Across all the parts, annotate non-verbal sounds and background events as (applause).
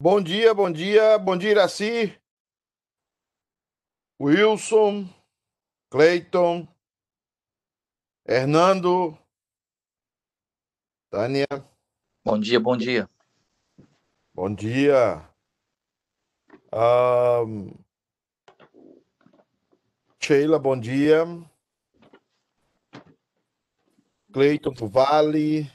Bom dia, bom dia, bom dia, Iraci. Wilson, Cleiton, Hernando, Tânia. Bom dia, bom dia. Bom dia. Um, Sheila, bom dia. Cleiton do Vale.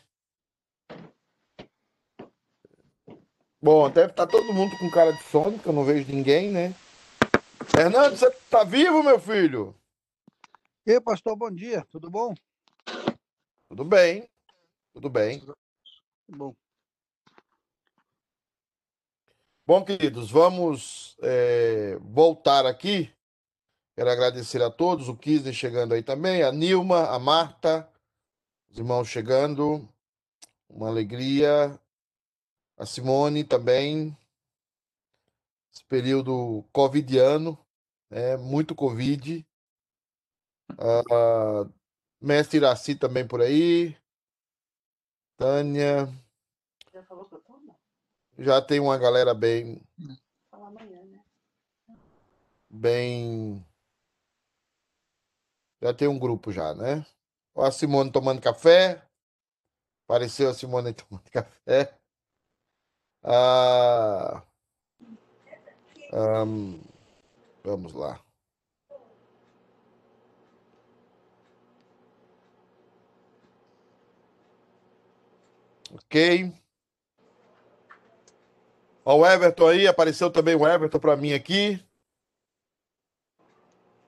Bom, deve estar tá todo mundo com cara de sono, que eu não vejo ninguém, né? Fernando, você tá vivo, meu filho? E aí, pastor, bom dia. Tudo bom? Tudo bem. Tudo bem. Tudo bom. Bom, queridos, vamos é, voltar aqui. Quero agradecer a todos, o Kisner chegando aí também, a Nilma, a Marta, os irmãos chegando. Uma alegria a Simone também, esse período covidiano, é muito covid. Uh, Mestre Iraci também por aí. Tânia. Já falou que eu tô? Já tem uma galera bem. Falar amanhã, né? Bem. Já tem um grupo já, né? Ó, a Simone tomando café. Apareceu a Simone (laughs) tomando café. Ah, um, vamos lá. Ok. Ó, o Everton aí, apareceu também o Everton para mim aqui.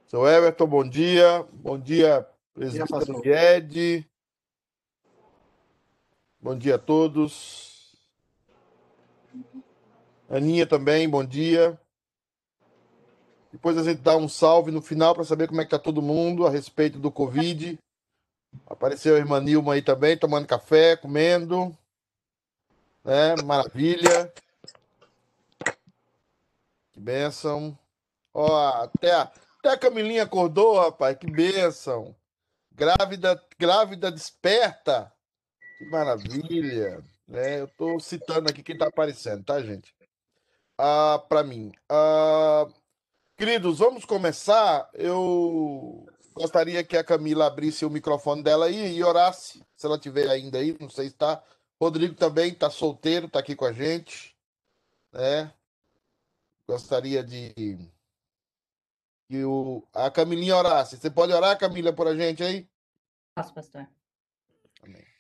Seu Everton, bom dia. Bom dia, presidente Ed. Bom dia a todos. Aninha também, bom dia. Depois a gente dá um salve no final para saber como é que tá todo mundo a respeito do Covid. Apareceu a irmã Nilma aí também, tomando café, comendo. Né? Maravilha. Que bênção. Ó, até a, até a Camilinha acordou, rapaz. Que bênção. Grávida, grávida desperta. Que maravilha. Né? Eu estou citando aqui quem está aparecendo, tá, gente? Ah, para mim. Ah, queridos, vamos começar. Eu gostaria que a Camila abrisse o microfone dela aí e orasse, se ela tiver ainda aí, não sei se está. Rodrigo também está solteiro, está aqui com a gente. Né? Gostaria de que o, a Camilinha orasse. Você pode orar, Camila, por a gente aí? Posso, pastor. Amém.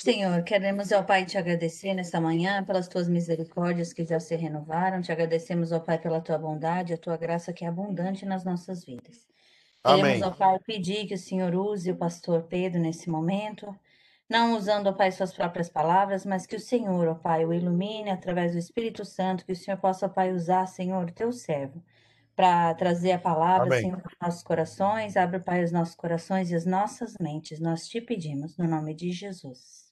Senhor, queremos, ó Pai, te agradecer nesta manhã pelas tuas misericórdias que já se renovaram. Te agradecemos, ó Pai, pela tua bondade, a tua graça que é abundante nas nossas vidas. Amém. Queremos, ó Pai, pedir que o Senhor use o pastor Pedro nesse momento, não usando, ó Pai, suas próprias palavras, mas que o Senhor, ó Pai, o ilumine através do Espírito Santo, que o Senhor possa, ó Pai, usar, Senhor, teu servo para trazer a palavra, Amém. Senhor, para nossos corações. Abre, Pai, os nossos corações e as nossas mentes. Nós te pedimos, no nome de Jesus.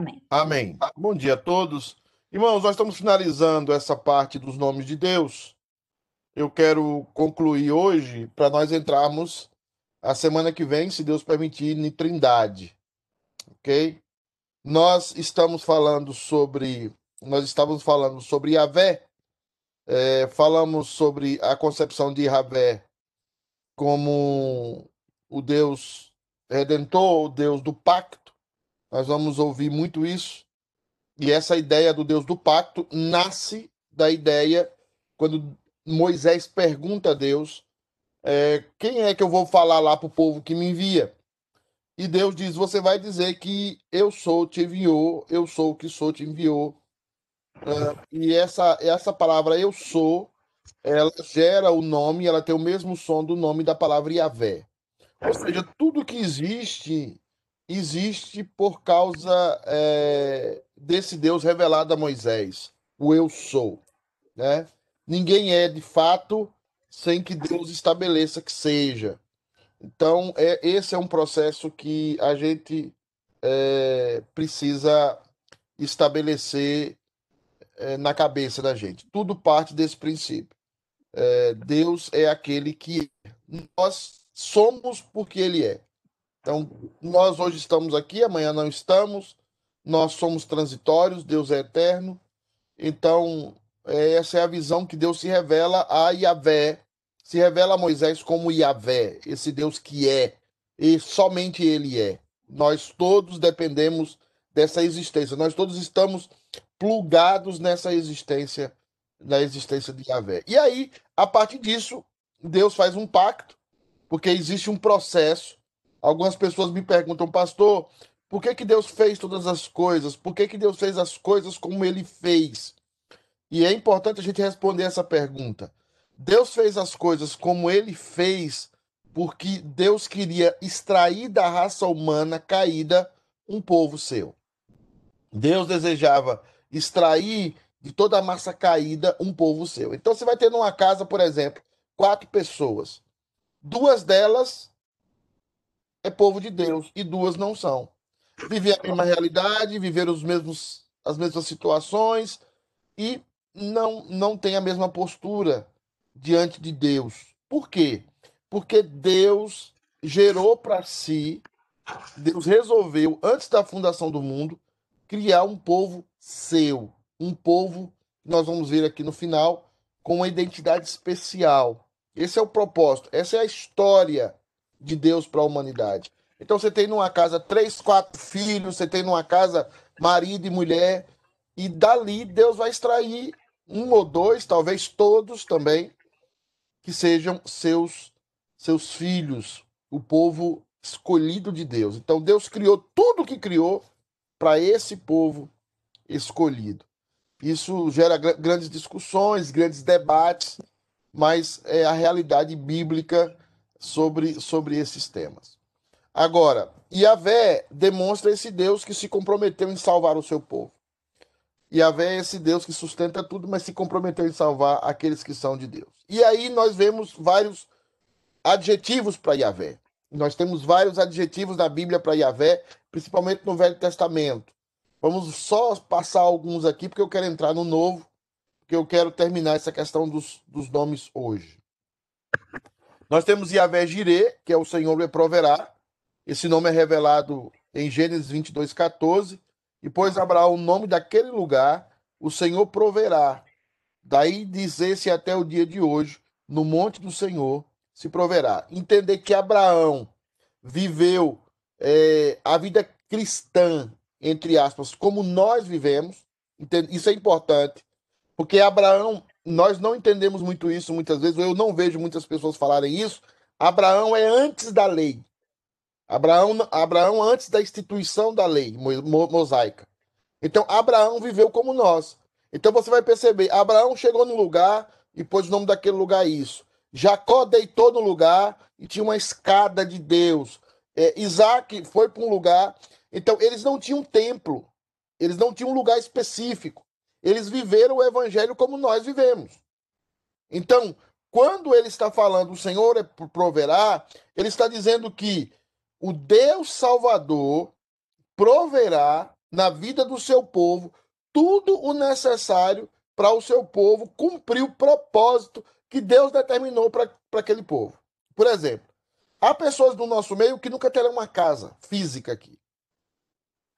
Amém. Amém. Bom dia a todos. Irmãos, nós estamos finalizando essa parte dos nomes de Deus. Eu quero concluir hoje para nós entrarmos a semana que vem, se Deus permitir, em Trindade. Ok? Nós estamos falando sobre. Nós estávamos falando sobre Yahvé. É, falamos sobre a concepção de Yahvé como o Deus redentor, o Deus do pacto nós vamos ouvir muito isso. E essa ideia do Deus do pacto nasce da ideia quando Moisés pergunta a Deus: é, quem é que eu vou falar lá para o povo que me envia? E Deus diz: Você vai dizer que eu sou, te enviou, eu sou o que sou, te enviou. É, e essa, essa palavra eu sou, ela gera o nome, ela tem o mesmo som do nome da palavra Yahvé. Ou seja, tudo que existe existe por causa é, desse Deus revelado a Moisés, o eu sou. Né? Ninguém é de fato sem que Deus estabeleça que seja. Então, é, esse é um processo que a gente é, precisa estabelecer é, na cabeça da gente. Tudo parte desse princípio. É, Deus é aquele que nós somos porque Ele é. Então, nós hoje estamos aqui, amanhã não estamos, nós somos transitórios, Deus é eterno, Então, é, essa é a visão que Deus se revela a Yahvé, se revela a Moisés como Yahvé, esse Deus que é, e somente ele é. Nós todos dependemos dessa existência, nós todos estamos plugados nessa existência, na existência de Yahvé. E aí, a partir disso, Deus faz um pacto, porque existe um processo. Algumas pessoas me perguntam, pastor, por que, que Deus fez todas as coisas? Por que, que Deus fez as coisas como ele fez? E é importante a gente responder essa pergunta. Deus fez as coisas como ele fez porque Deus queria extrair da raça humana caída um povo seu. Deus desejava extrair de toda a massa caída um povo seu. Então você vai ter numa casa, por exemplo, quatro pessoas. Duas delas é povo de Deus e duas não são. Viver a mesma realidade, viver os mesmos, as mesmas situações e não, não tem a mesma postura diante de Deus. Por quê? Porque Deus gerou para si, Deus resolveu, antes da fundação do mundo, criar um povo seu, um povo nós vamos ver aqui no final com uma identidade especial. Esse é o propósito, essa é a história de Deus para a humanidade. Então você tem numa casa três, quatro filhos, você tem numa casa marido e mulher, e dali Deus vai extrair um ou dois, talvez todos também, que sejam seus seus filhos, o povo escolhido de Deus. Então Deus criou tudo o que criou para esse povo escolhido. Isso gera grandes discussões, grandes debates, mas é a realidade bíblica sobre, sobre esses temas. Agora, Yahvé demonstra esse Deus que se comprometeu em salvar o seu povo. Yahvé é esse Deus que sustenta tudo, mas se comprometeu em salvar aqueles que são de Deus. E aí nós vemos vários adjetivos para Yahvé. Nós temos vários adjetivos na Bíblia para Yahvé, principalmente no Velho Testamento. Vamos só passar alguns aqui, porque eu quero entrar no Novo, porque eu quero terminar essa questão dos, dos nomes hoje. Nós temos Yahvé Jirê, que é o Senhor me proverá. Esse nome é revelado em Gênesis 22, 14. E pôs Abraão o nome daquele lugar, o Senhor proverá. Daí dizer-se até o dia de hoje, no monte do Senhor se proverá. Entender que Abraão viveu é, a vida cristã, entre aspas, como nós vivemos. Isso é importante, porque Abraão, nós não entendemos muito isso muitas vezes, eu não vejo muitas pessoas falarem isso. Abraão é antes da lei. Abraão, Abraão antes da instituição da lei mosaica. Então, Abraão viveu como nós. Então, você vai perceber, Abraão chegou no lugar e pôs o nome daquele lugar isso. Jacó deitou no lugar e tinha uma escada de Deus. É, Isaac foi para um lugar. Então, eles não tinham templo. Eles não tinham um lugar específico. Eles viveram o evangelho como nós vivemos. Então, quando ele está falando o Senhor é proverá, ele está dizendo que o Deus Salvador proverá na vida do seu povo tudo o necessário para o seu povo cumprir o propósito que Deus determinou para aquele povo. Por exemplo, há pessoas no nosso meio que nunca terão uma casa física aqui.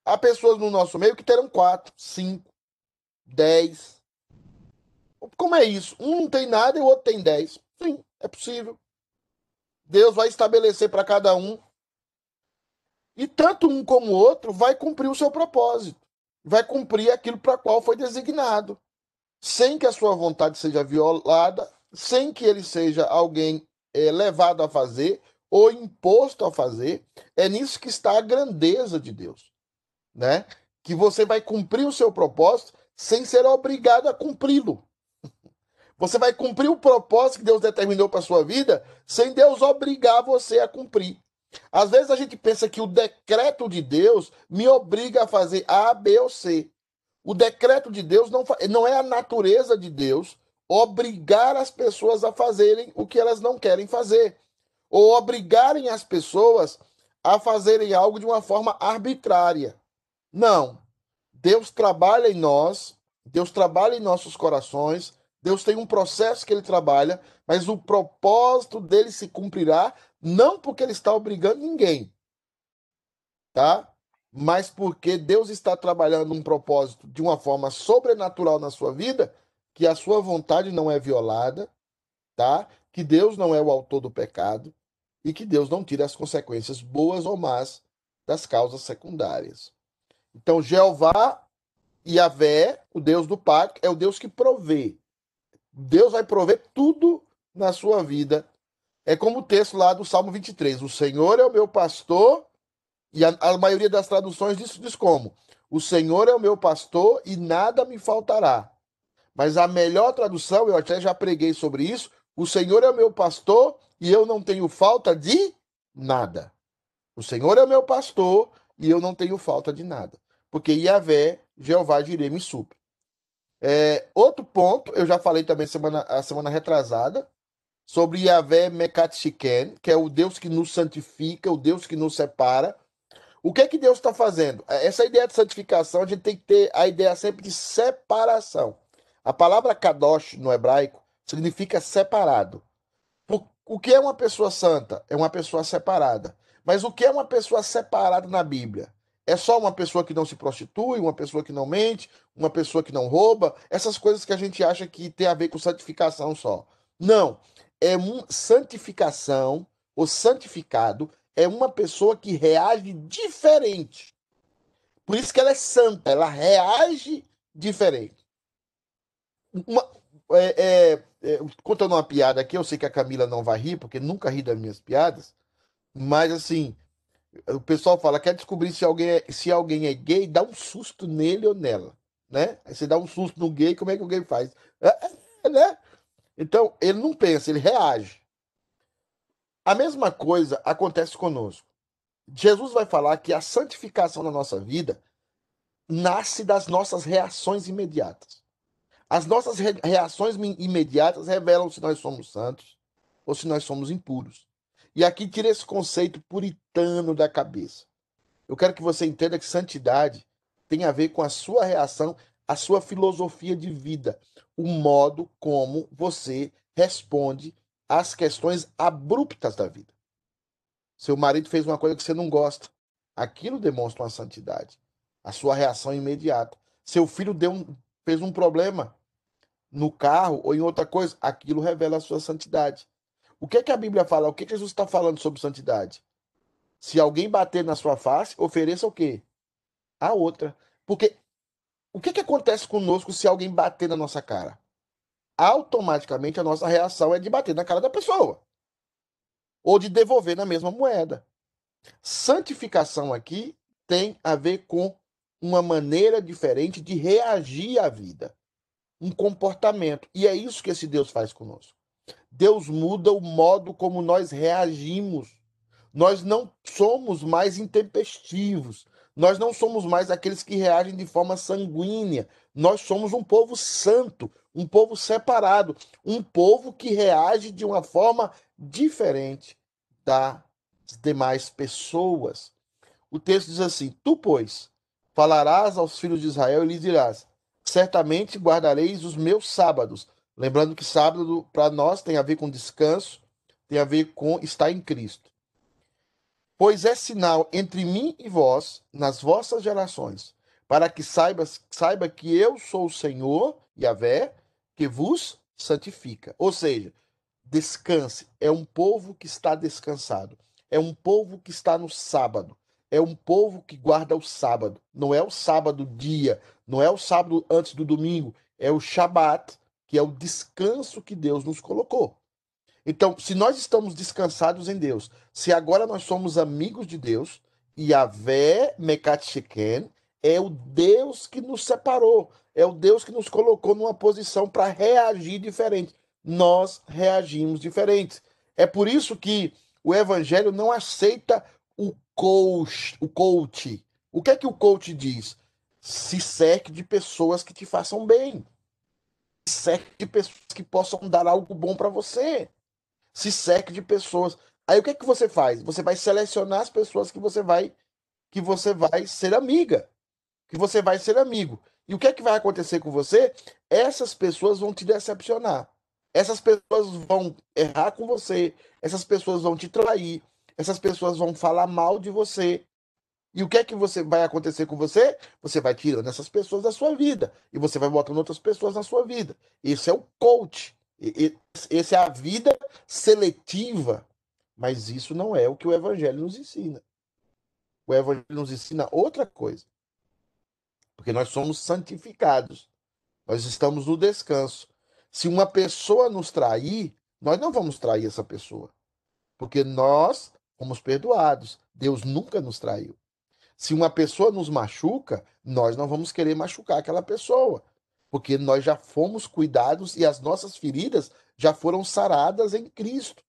Há pessoas no nosso meio que terão quatro, cinco, dez. Como é isso? Um não tem nada e o outro tem dez. Sim, é possível. Deus vai estabelecer para cada um e tanto um como o outro vai cumprir o seu propósito, vai cumprir aquilo para qual foi designado, sem que a sua vontade seja violada, sem que ele seja alguém é, levado a fazer ou imposto a fazer. É nisso que está a grandeza de Deus, né? Que você vai cumprir o seu propósito sem ser obrigado a cumpri-lo. Você vai cumprir o propósito que Deus determinou para sua vida sem Deus obrigar você a cumprir. Às vezes a gente pensa que o decreto de Deus me obriga a fazer A, B ou C. O decreto de Deus não, não é a natureza de Deus obrigar as pessoas a fazerem o que elas não querem fazer, ou obrigarem as pessoas a fazerem algo de uma forma arbitrária. Não. Deus trabalha em nós, Deus trabalha em nossos corações, Deus tem um processo que ele trabalha, mas o propósito dele se cumprirá não porque ele está obrigando ninguém, tá? mas porque Deus está trabalhando um propósito de uma forma sobrenatural na sua vida, que a sua vontade não é violada, tá? Que Deus não é o autor do pecado e que Deus não tira as consequências boas ou más das causas secundárias. Então, Jeová e Yahvé, o Deus do pacto, é o Deus que provê. Deus vai prover tudo na sua vida. É como o texto lá do Salmo 23. O Senhor é o meu pastor, e a, a maioria das traduções diz, diz como? O Senhor é o meu pastor e nada me faltará. Mas a melhor tradução, eu até já preguei sobre isso, o Senhor é o meu pastor e eu não tenho falta de nada. O Senhor é o meu pastor e eu não tenho falta de nada. Porque Yahvé, Jeová direi me supre. É, outro ponto, eu já falei também semana, a semana retrasada, sobre Yahvé Mekat Shiken, que é o Deus que nos santifica, o Deus que nos separa. O que é que Deus está fazendo? Essa ideia de santificação, a gente tem que ter a ideia sempre de separação. A palavra kadosh no hebraico significa separado. O que é uma pessoa santa? É uma pessoa separada. Mas o que é uma pessoa separada na Bíblia? É só uma pessoa que não se prostitui, uma pessoa que não mente, uma pessoa que não rouba, essas coisas que a gente acha que tem a ver com santificação só. Não. É um santificação, o santificado é uma pessoa que reage diferente. Por isso que ela é santa, ela reage diferente. Uma, é, é, é, contando uma piada aqui, eu sei que a Camila não vai rir, porque nunca ri das minhas piadas, mas assim, o pessoal fala, quer descobrir se alguém é, se alguém é gay, dá um susto nele ou nela, né? Aí você dá um susto no gay, como é que o gay faz? É, é, né? Então, ele não pensa, ele reage. A mesma coisa acontece conosco. Jesus vai falar que a santificação na nossa vida nasce das nossas reações imediatas. As nossas reações imediatas revelam se nós somos santos ou se nós somos impuros. E aqui tira esse conceito puritano da cabeça. Eu quero que você entenda que santidade tem a ver com a sua reação, a sua filosofia de vida, o modo como você responde às questões abruptas da vida. Seu marido fez uma coisa que você não gosta. Aquilo demonstra uma santidade. A sua reação imediata. Seu filho deu um, fez um problema no carro ou em outra coisa, aquilo revela a sua santidade. O que é que a Bíblia fala? O que, Jesus está falando sobre santidade? Se alguém bater na sua face, ofereça o quê? A outra. Porque o que, que acontece conosco se alguém bater na nossa cara? Automaticamente a nossa reação é de bater na cara da pessoa. Ou de devolver na mesma moeda. Santificação aqui tem a ver com uma maneira diferente de reagir à vida um comportamento. E é isso que esse Deus faz conosco. Deus muda o modo como nós reagimos. Nós não somos mais intempestivos. Nós não somos mais aqueles que reagem de forma sanguínea. Nós somos um povo santo, um povo separado, um povo que reage de uma forma diferente das demais pessoas. O texto diz assim: Tu, pois, falarás aos filhos de Israel e lhes dirás: certamente guardareis os meus sábados. Lembrando que sábado para nós tem a ver com descanso, tem a ver com estar em Cristo. Pois é sinal entre mim e vós, nas vossas gerações, para que saiba, saiba que eu sou o Senhor, Yahvé, que vos santifica. Ou seja, descanse. É um povo que está descansado. É um povo que está no sábado. É um povo que guarda o sábado. Não é o sábado dia, não é o sábado antes do domingo, é o Shabat, que é o descanso que Deus nos colocou. Então, se nós estamos descansados em Deus, se agora nós somos amigos de Deus, Yahvé Mekat Sheken é o Deus que nos separou, é o Deus que nos colocou numa posição para reagir diferente. Nós reagimos diferentes. É por isso que o evangelho não aceita o coach, o coach. O que é que o coach diz? se cerque de pessoas que te façam bem. Cerque de pessoas que possam dar algo bom para você. Se cerque de pessoas. Aí o que é que você faz? Você vai selecionar as pessoas que você vai que você vai ser amiga, que você vai ser amigo. E o que é que vai acontecer com você? Essas pessoas vão te decepcionar. Essas pessoas vão errar com você, essas pessoas vão te trair, essas pessoas vão falar mal de você. E o que é que você vai acontecer com você? Você vai tirando essas pessoas da sua vida e você vai botando outras pessoas na sua vida. Esse é o coach. Esse é a vida seletiva. Mas isso não é o que o evangelho nos ensina. O evangelho nos ensina outra coisa. Porque nós somos santificados. Nós estamos no descanso. Se uma pessoa nos trair, nós não vamos trair essa pessoa. Porque nós fomos perdoados. Deus nunca nos traiu. Se uma pessoa nos machuca, nós não vamos querer machucar aquela pessoa. Porque nós já fomos cuidados e as nossas feridas já foram saradas em Cristo.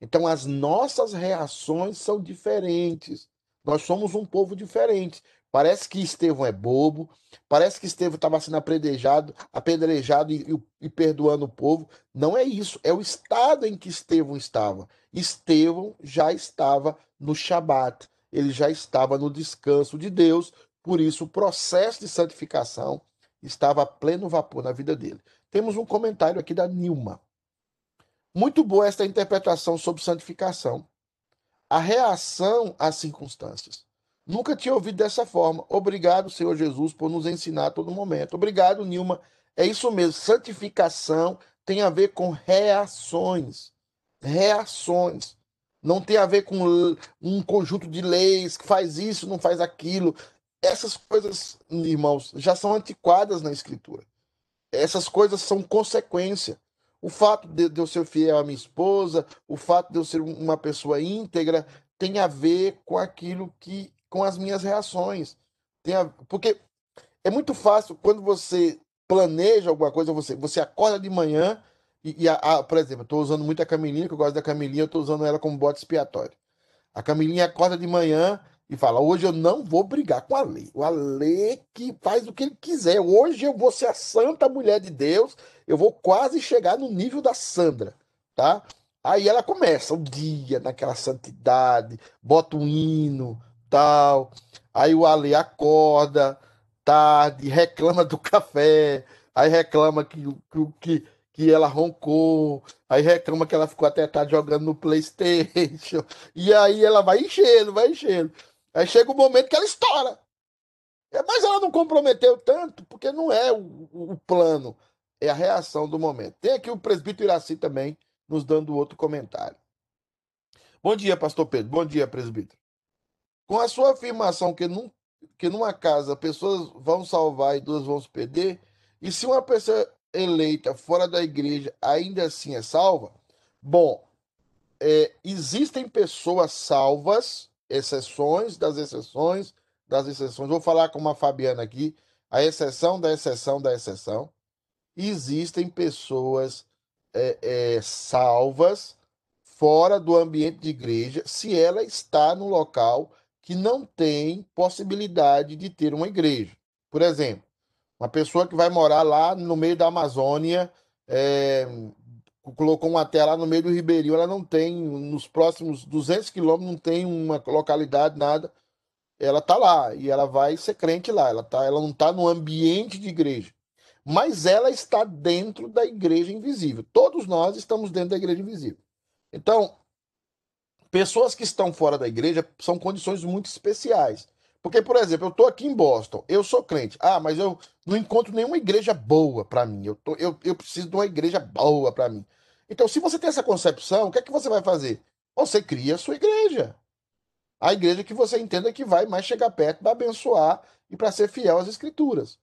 Então as nossas reações são diferentes. Nós somos um povo diferente. Parece que Estevão é bobo, parece que Estevão estava sendo apedrejado, apedrejado e, e, e, perdoando o povo. Não é isso, é o estado em que Estevão estava. Estevão já estava no Shabat, ele já estava no descanso de Deus, por isso o processo de santificação estava a pleno vapor na vida dele. Temos um comentário aqui da Nilma. Muito boa esta interpretação sobre santificação. A reação às circunstâncias. Nunca tinha ouvido dessa forma. Obrigado, Senhor Jesus, por nos ensinar a todo momento. Obrigado, Nilma. É isso mesmo. Santificação tem a ver com reações. Reações. Não tem a ver com um conjunto de leis que faz isso, não faz aquilo. Essas coisas, irmãos, já são antiquadas na Escritura. Essas coisas são consequência. O fato de, eu ser fiel à minha esposa, o fato de eu ser uma pessoa íntegra, tem a ver com aquilo que com as minhas reações. Tem a, porque é muito fácil quando você planeja alguma coisa, você, você acorda de manhã e, e a, a, por exemplo, estou usando muito a Camilinha, que eu gosto da Camilinha, eu estou usando ela como bote expiatório. A Camilinha acorda de manhã e fala: Hoje eu não vou brigar com a lei. O Ale que faz o que ele quiser. Hoje eu vou ser a santa mulher de Deus. Eu vou quase chegar no nível da Sandra, tá? Aí ela começa o dia naquela santidade, bota um hino, tal. Aí o Ali acorda tarde, reclama do (laughs) café, aí reclama que, que, que ela roncou, aí reclama que ela ficou até tarde jogando no PlayStation, e aí ela vai enchendo, vai enchendo. Aí chega o momento que ela estoura. É, mas ela não comprometeu tanto, porque não é o, o plano, é a reação do momento. Tem aqui o presbítero Iraci também nos dando outro comentário. Bom dia, pastor Pedro. Bom dia, presbítero. Com a sua afirmação que, num, que numa casa pessoas vão salvar e duas vão se perder, e se uma pessoa eleita fora da igreja ainda assim é salva, bom, é, existem pessoas salvas, exceções das exceções das exceções. Vou falar com uma Fabiana aqui, a exceção da exceção da exceção. Existem pessoas é, é, salvas fora do ambiente de igreja se ela está no local que não tem possibilidade de ter uma igreja. Por exemplo, uma pessoa que vai morar lá no meio da Amazônia, é, colocou uma tela no meio do Ribeirinho, ela não tem, nos próximos 200 quilômetros, não tem uma localidade, nada. Ela está lá e ela vai ser crente lá. Ela, tá, ela não está no ambiente de igreja. Mas ela está dentro da igreja invisível. Todos nós estamos dentro da igreja invisível. Então, pessoas que estão fora da igreja são condições muito especiais. Porque, por exemplo, eu estou aqui em Boston, eu sou crente. Ah, mas eu não encontro nenhuma igreja boa para mim. Eu, tô, eu, eu preciso de uma igreja boa para mim. Então, se você tem essa concepção, o que é que você vai fazer? Você cria a sua igreja. A igreja que você entenda que vai mais chegar perto para abençoar e para ser fiel às escrituras.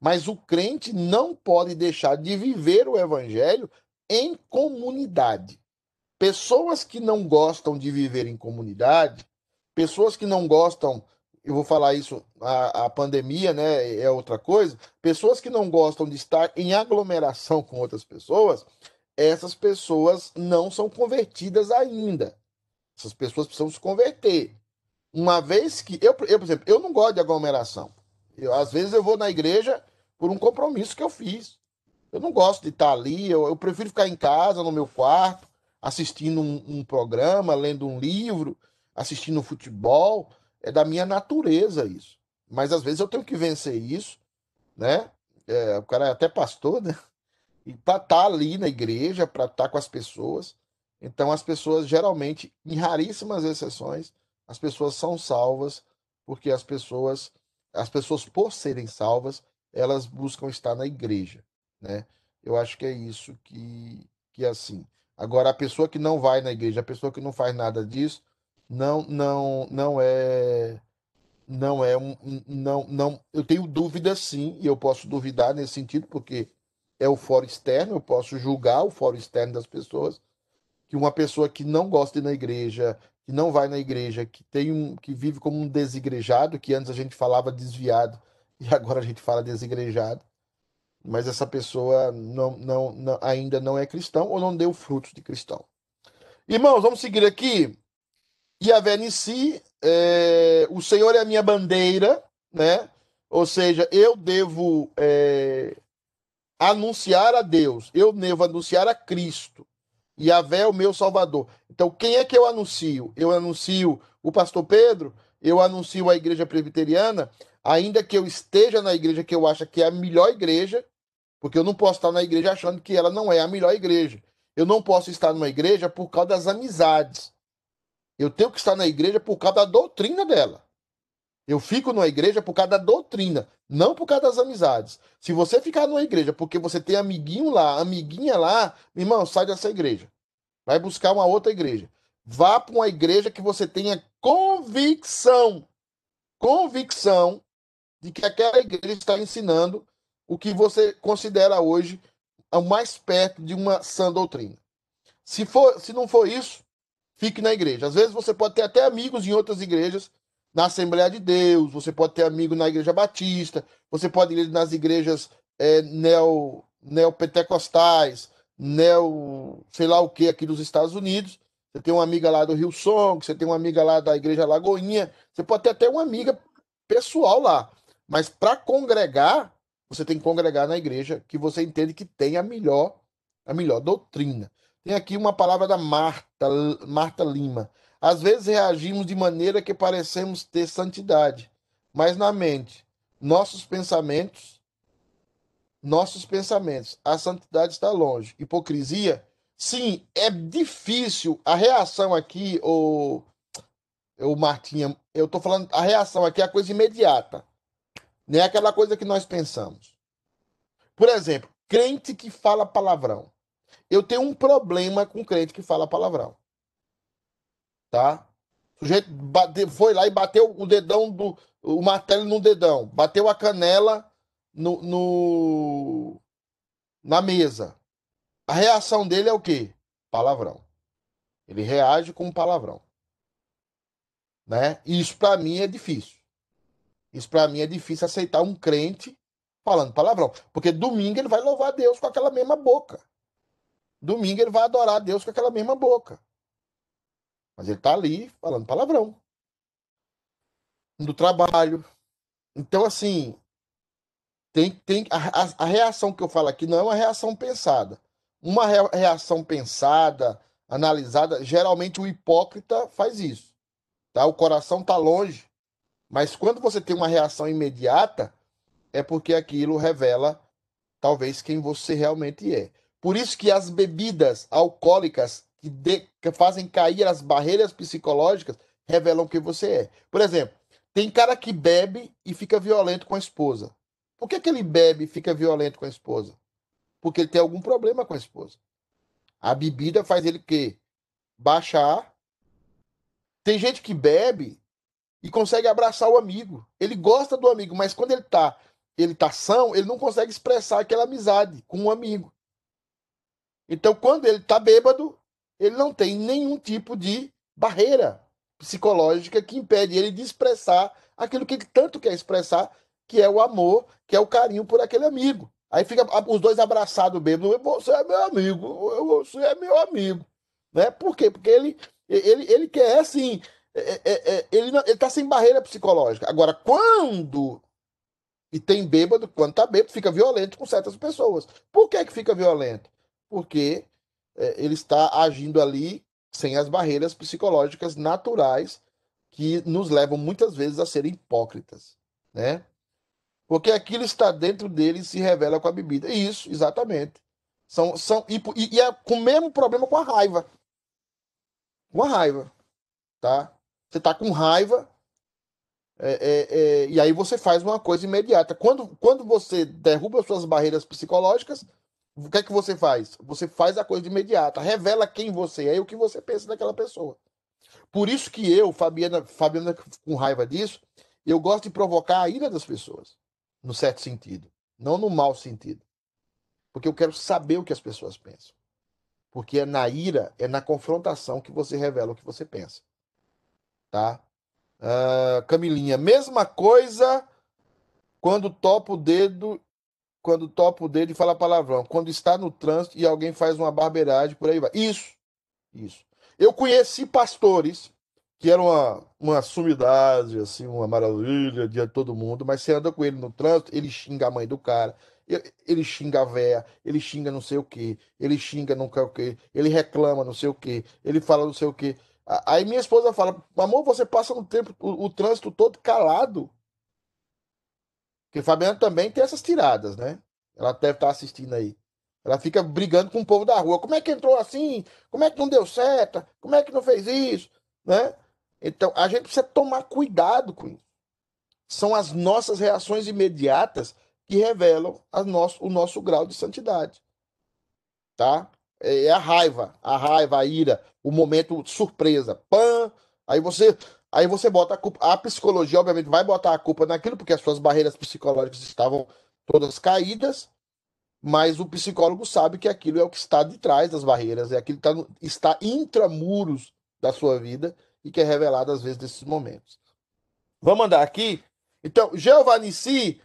Mas o crente não pode deixar de viver o evangelho em comunidade. Pessoas que não gostam de viver em comunidade, pessoas que não gostam, eu vou falar isso, a, a pandemia né, é outra coisa, pessoas que não gostam de estar em aglomeração com outras pessoas, essas pessoas não são convertidas ainda. Essas pessoas precisam se converter. Uma vez que. Eu, eu por exemplo, eu não gosto de aglomeração. Eu, às vezes eu vou na igreja por um compromisso que eu fiz. Eu não gosto de estar ali, eu, eu prefiro ficar em casa, no meu quarto, assistindo um, um programa, lendo um livro, assistindo futebol. É da minha natureza isso. Mas às vezes eu tenho que vencer isso, né? É, o cara é até pastor, né? (laughs) E para estar tá ali na igreja, para estar tá com as pessoas. Então as pessoas geralmente, em raríssimas exceções, as pessoas são salvas porque as pessoas, as pessoas por serem salvas, elas buscam estar na igreja, né? Eu acho que é isso que, que é assim. Agora, a pessoa que não vai na igreja, a pessoa que não faz nada disso, não, não, não é, não é um, não, não. Eu tenho dúvidas, sim, e eu posso duvidar nesse sentido, porque é o foro externo, eu posso julgar o foro externo das pessoas, que uma pessoa que não gosta de ir na igreja, que não vai na igreja, que tem um, que vive como um desigrejado, que antes a gente falava desviado (laughs) e agora a gente fala desigrejado, mas essa pessoa não, não, não ainda não é cristão ou não deu frutos de cristão. Irmãos, vamos seguir aqui. Yahvé Nissi, é, o Senhor é a minha bandeira, né? Ou seja, eu devo é, anunciar a Deus, eu devo anunciar a Cristo. Yahvé é o meu Salvador. Então, quem é que eu anuncio? Eu anuncio o pastor Pedro, eu anuncio a igreja presbiteriana, ainda que eu esteja na igreja que eu acho que é a melhor igreja, porque eu não posso estar na igreja achando que ela não é a melhor igreja. Eu não posso estar numa igreja por causa das amizades. Eu tenho que estar na igreja por causa da doutrina dela. Eu fico numa igreja por causa da doutrina, não por causa das amizades. Se você ficar numa igreja porque você tem amiguinho lá, amiguinha lá, irmão, sai dessa igreja. Vai buscar uma outra igreja. Vá para uma igreja que você tenha convicção, convicção de que aquela igreja está ensinando o que você considera hoje o mais perto de uma sã doutrina. Se, for, se não for isso, fique na igreja. Às vezes você pode ter até amigos em outras igrejas na Assembleia de Deus, você pode ter amigo na Igreja Batista, você pode ir nas igrejas é, neo, neopentecostais, neo, sei lá o que, aqui dos Estados Unidos. Você tem uma amiga lá do Rio Song, você tem uma amiga lá da Igreja Lagoinha, você pode ter até uma amiga pessoal lá. Mas para congregar, você tem que congregar na igreja que você entende que tem a melhor, a melhor doutrina. Tem aqui uma palavra da Marta, Marta Lima. Às vezes reagimos de maneira que parecemos ter santidade, mas na mente, nossos pensamentos, nossos pensamentos, a santidade está longe. Hipocrisia, sim, é difícil. A reação aqui, o, o Martinha, eu estou falando, a reação aqui é a coisa imediata. Não é aquela coisa que nós pensamos. Por exemplo, crente que fala palavrão. Eu tenho um problema com crente que fala palavrão tá? O sujeito bate, foi lá e bateu o dedão do. o martelo no dedão, bateu a canela no, no na mesa. A reação dele é o quê? Palavrão. Ele reage com palavrão. Né? Isso para mim é difícil. Isso para mim é difícil aceitar um crente falando palavrão, porque domingo ele vai louvar Deus com aquela mesma boca. Domingo ele vai adorar Deus com aquela mesma boca. Mas ele está ali falando palavrão. Do trabalho. Então, assim, tem, tem a, a, a, reação que eu falo aqui não é uma reação pensada. Uma reação pensada, analisada, geralmente o hipócrita faz isso. Tá? O coração está longe. Mas quando você tem uma reação imediata, é porque aquilo revela talvez quem você realmente é. Por isso que as bebidas alcoólicas que, de, que fazem cair as barreiras psicológicas revelam quem você é. Por exemplo, tem cara que bebe e fica violento com a esposa. Por que, que ele bebe e fica violento com a esposa? Porque ele tem algum problema com a esposa. A bebida faz ele que baixar. Tem gente que bebe e consegue abraçar o amigo. Ele gosta do amigo, mas quando ele tá, ele tá são, ele não consegue expressar aquela amizade com um amigo. Então, quando ele tá bêbado, ele não tem nenhum tipo de barreira psicológica que impede ele de expressar aquilo que ele tanto quer expressar, que é o amor, que é o carinho por aquele amigo. Aí fica os dois abraçados mesmo. Você é meu amigo, você é meu amigo. Né? Por quê? Porque ele, ele, ele quer assim. É, é, é, ele, ele tá sem barreira psicológica. Agora, quando. E tem bêbado, quando tá bêbado, fica violento com certas pessoas. Por que, que fica violento? Porque é, ele está agindo ali sem as barreiras psicológicas naturais que nos levam muitas vezes a ser hipócritas, né? Porque aquilo está dentro dele e se revela com a bebida. Isso, exatamente. São, são, e, e é com o mesmo problema com a raiva. Com a raiva. Tá? Você está com raiva, É, é, é, e aí você faz uma coisa imediata. Quando, quando você derruba suas barreiras psicológicas, o que é que você faz? Você faz a coisa imediata, revela quem você é e o que você pensa daquela pessoa. Por isso que eu, Fabiana, Fabiana com raiva disso, eu gosto de provocar a ira das pessoas, no certo sentido, não no mau sentido. Porque eu quero saber o que as pessoas pensam. Porque é na ira, é na confrontação que você revela o que você pensa. Tá? Uh, Camilinha, mesma coisa quando topa o dedo, quando topa o dedo e fala palavrão. Quando está no trânsito e alguém faz uma barbeiragem, por aí vai. Isso, isso. Eu conheci pastores que eram uma, uma sumidade, assim, uma maravilha de todo mundo, mas você anda com ele no trânsito, ele xinga a mãe do cara, ele xinga a véia, ele xinga não sei o que, ele xinga não sei o que, ele reclama não sei o que, ele fala não sei o que. Aí minha esposa fala, amor, você passa no tempo, o, o trânsito todo calado. Porque Fabiana também tem essas tiradas, né? Ela deve estar assistindo aí. Ela fica brigando com o povo da rua. Como é que entrou assim? Como é que não deu certo? Como é que não fez isso? Né? Então, a gente precisa tomar cuidado com isso. São as nossas reações imediatas que revelam nosso, o nosso grau de santidade. Tá? É, é a raiva, a raiva, a ira, o momento surpresa. Pã! Aí você, aí você bota a culpa. A psicologia, obviamente, vai botar a culpa naquilo, porque as suas barreiras psicológicas estavam todas caídas, mas o psicólogo sabe que aquilo é o que está de trás das barreiras, é aquilo que está, está intramuros da sua vida e que é revelado às vezes nesses momentos. Vamos andar aqui? Então, Jeová Nissi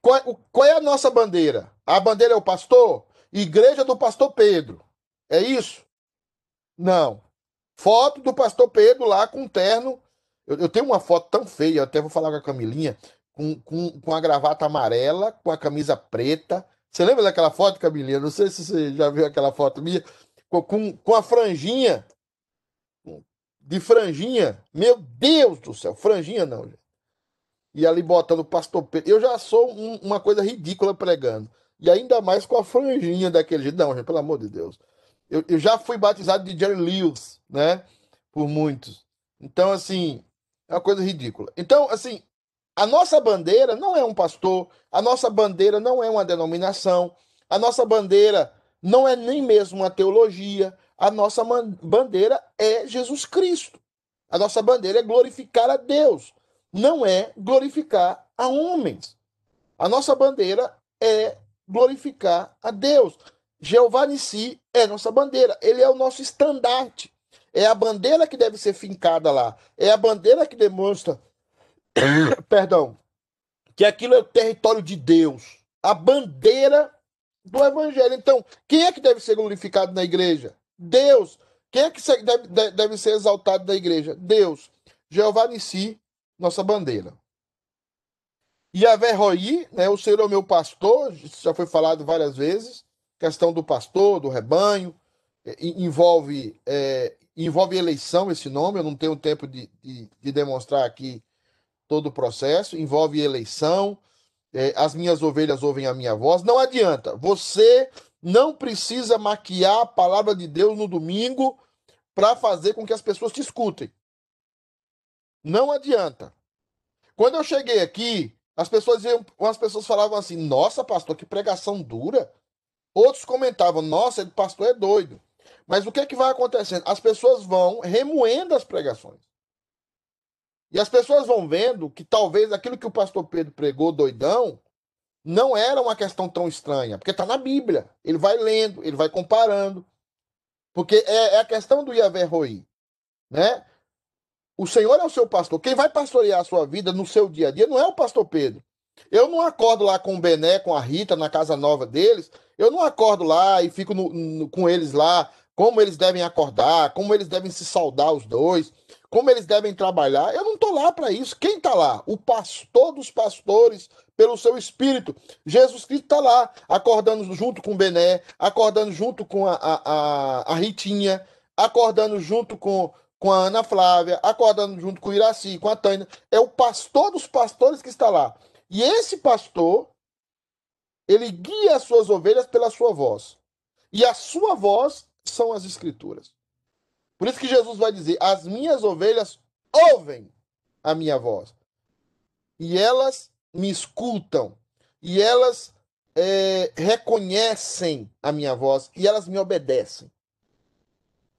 qual, qual é a nossa bandeira? A bandeira é o pastor? Igreja do pastor Pedro. É isso? Não. Foto do pastor Pedro lá com um terno. Eu, eu, tenho uma foto tão feia, eu até vou falar com a Camilinha, com, com, com a gravata amarela, com a camisa preta. Você lembra daquela foto, Camilinha? Não sei se você já viu aquela foto minha. Com, com, com a franjinha. De franjinha. Meu Deus do céu, franjinha não, gente e ali botando o pastor Pedro. Eu já sou um, uma coisa ridícula pregando. E ainda mais com a franjinha daquele jeito. Não, gente, pelo amor de Deus. Eu, eu já fui batizado de Jerry Lewis, né? Por muitos. Então, assim, é uma coisa ridícula. Então, assim, a nossa bandeira não é um pastor, a nossa bandeira não é uma denominação, a nossa bandeira não é nem mesmo uma teologia, a nossa bandeira é Jesus Cristo. A nossa bandeira é glorificar a Deus não é glorificar a homens. A nossa bandeira é glorificar a Deus. Jeová Nissi é nossa bandeira, ele é o nosso estandarte. É a bandeira que deve ser fincada lá. É a bandeira que demonstra, (coughs) perdão, que aquilo é o território de Deus. A bandeira do evangelho. Então, quem é que deve ser glorificado na igreja? Deus. Quem é que deve, deve ser exaltado na igreja? Deus. Jeová Nissi nossa bandeira. E a Verroí, né, o Senhor é o meu pastor, já foi falado várias vezes, questão do pastor, do rebanho, é, envolve, é, envolve eleição esse nome, eu não tenho tempo de, de, de demonstrar aqui todo o processo, envolve eleição, é, as minhas ovelhas ouvem a minha voz, não adianta, você não precisa maquiar a palavra de Deus no domingo para fazer com que as pessoas te escutem. Não adianta. Quando eu cheguei aqui, as pessoas iam, umas pessoas falavam assim: "Nossa, pastor, que pregação dura". Outros comentavam: "Nossa, o pastor é doido". Mas o que é que vai acontecendo? As pessoas vão remoendo as pregações. E as pessoas vão vendo que talvez aquilo que o pastor Pedro pregou doidão não era uma questão tão estranha, porque está na Bíblia. Ele vai lendo, ele vai comparando. Porque é, é a questão do Yahvé Roi. Né? O Senhor é o seu pastor. Quem vai pastorear a sua vida no seu dia a dia não é o pastor Pedro. Eu não acordo lá com o Bené, com a Rita, na casa nova deles. Eu não acordo lá e fico no, no, com eles lá, como eles devem acordar, como eles devem se saudar os dois, como eles devem trabalhar. Eu não estou lá para isso. Quem está lá? O pastor dos pastores, pelo seu espírito. Jesus Cristo está lá, acordando junto com o Bené, acordando junto com a, a, a, a Ritinha, acordando junto com, com a Ana Flávia, acordando junto com o Iraci, com a Tânia. É o pastor dos pastores que está lá. E esse pastor, ele guia as suas ovelhas pela sua voz. E a sua voz são as escrituras. Por isso que Jesus vai dizer: As minhas ovelhas ouvem a minha voz. e elas me escutam, e elas é, reconhecem a minha voz, e elas me obedecem.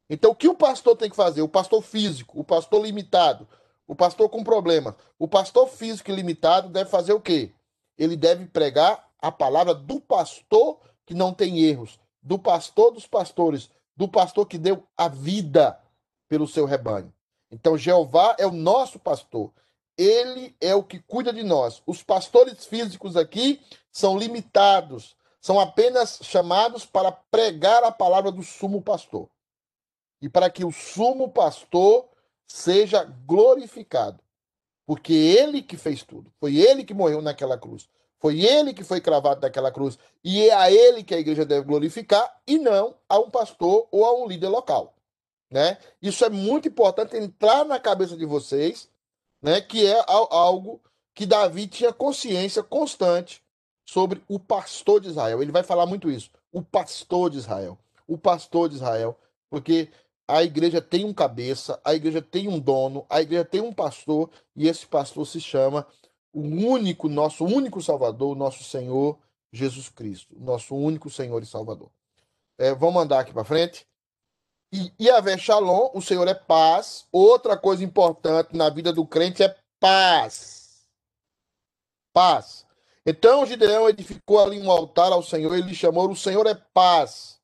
Então, o que o pastor tem que fazer? O pastor físico, o pastor limitado, o pastor com problema, o pastor físico limitado deve fazer o quê? Ele deve pregar a palavra do pastor que não tem erros, do pastor dos pastores, do pastor que deu a vida pelo seu rebanho. Então, Jeová é o nosso pastor. Ele é o que cuida de nós. Os pastores físicos aqui são limitados, são apenas chamados para pregar a palavra do sumo pastor e para que o sumo pastor seja glorificado. Porque ele que fez tudo. Foi ele que morreu naquela cruz. Foi ele que foi cravado naquela cruz. E é a ele que a igreja deve glorificar e não a um pastor ou a um líder local. Né? Isso é muito importante entrar na cabeça de vocês, né? que é algo que Davi tinha consciência constante sobre o pastor de Israel. Ele vai falar muito isso. O pastor de Israel. O pastor de Israel. Porque a igreja tem um cabeça, a igreja tem um dono, a igreja tem um pastor, e esse pastor se chama o único, nosso único Salvador, nosso Senhor Jesus Cristo, nosso único Senhor e Salvador. É, vamos andar aqui para frente. E Yahvé Shalom, o Senhor é paz. Outra coisa importante na vida do crente é paz. Paz. Então Gideão edificou ali um altar ao Senhor, ele chamou o Senhor é paz.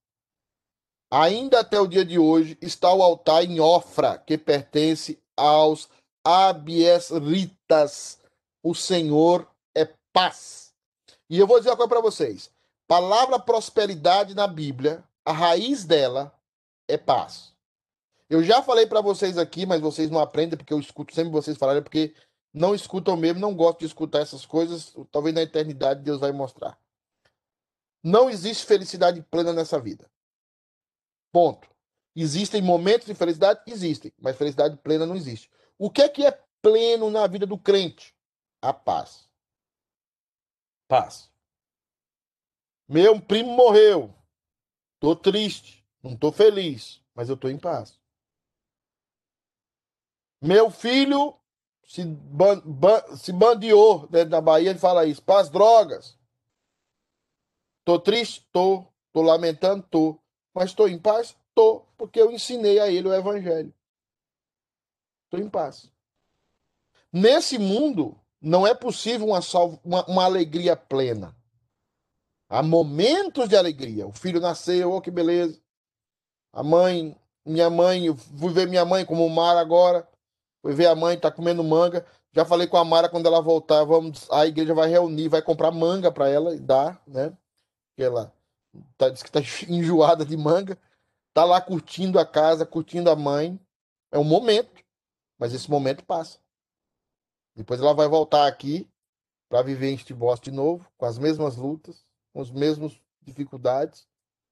Ainda até o dia de hoje está o altar em Ofra, que pertence aos Abiesritas. O Senhor é paz. E eu vou dizer uma coisa para vocês. Palavra prosperidade na Bíblia, a raiz dela é paz. Eu já falei para vocês aqui, mas vocês não aprendem porque eu escuto sempre vocês falarem porque não escutam mesmo, não gosto de escutar essas coisas. Talvez na eternidade Deus vai mostrar. Não existe felicidade plena nessa vida. Ponto. Existem momentos de felicidade? Existem, mas felicidade plena não existe. O que é que é pleno na vida do crente? A paz. Paz. Meu primo morreu. Tô triste, não tô feliz, mas eu tô em paz. Meu filho se, ban, ban, se bandeou dentro da Bahia, ele fala isso. Paz, drogas. Tô triste? Tô. Tô lamentando? Tô. Mas estou em paz? Estou, porque eu ensinei a ele o evangelho. Estou em paz. Nesse mundo, não é possível uma, salvo, uma, uma, alegria plena. Há momentos de alegria. O filho nasceu, oh, que beleza. A mãe, minha mãe, eu fui ver minha mãe como Mara agora. Fui ver a mãe, tá comendo manga. Já falei com a Mara quando ela voltar, vamos, a igreja vai reunir, vai comprar manga para ela e dar, né? Porque ela tá, diz que tá (laughs) enjoada de manga, tá lá curtindo a casa, curtindo a mãe. É um momento, mas esse momento passa. Depois ela vai voltar aqui para viver em Estibós de novo, com as mesmas lutas, com as mesmas dificuldades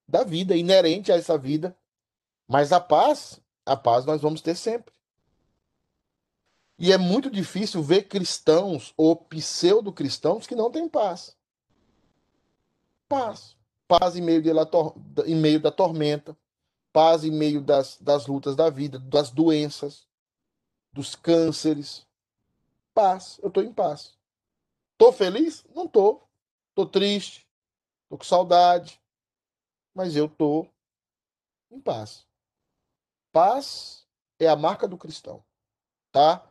da vida, inerente a essa vida. Mas a paz, a paz nós vamos ter sempre. E é muito difícil ver cristãos ou pseudo-cristãos que não têm paz. Paz paz em meio, de la, em meio da tormenta, paz em meio das, das lutas da vida, das doenças, dos cânceres. Paz, eu estou em paz. Tô feliz? Não tô. Tô triste, tô com saudade, mas eu tô em paz. Paz é a marca do cristão, tá?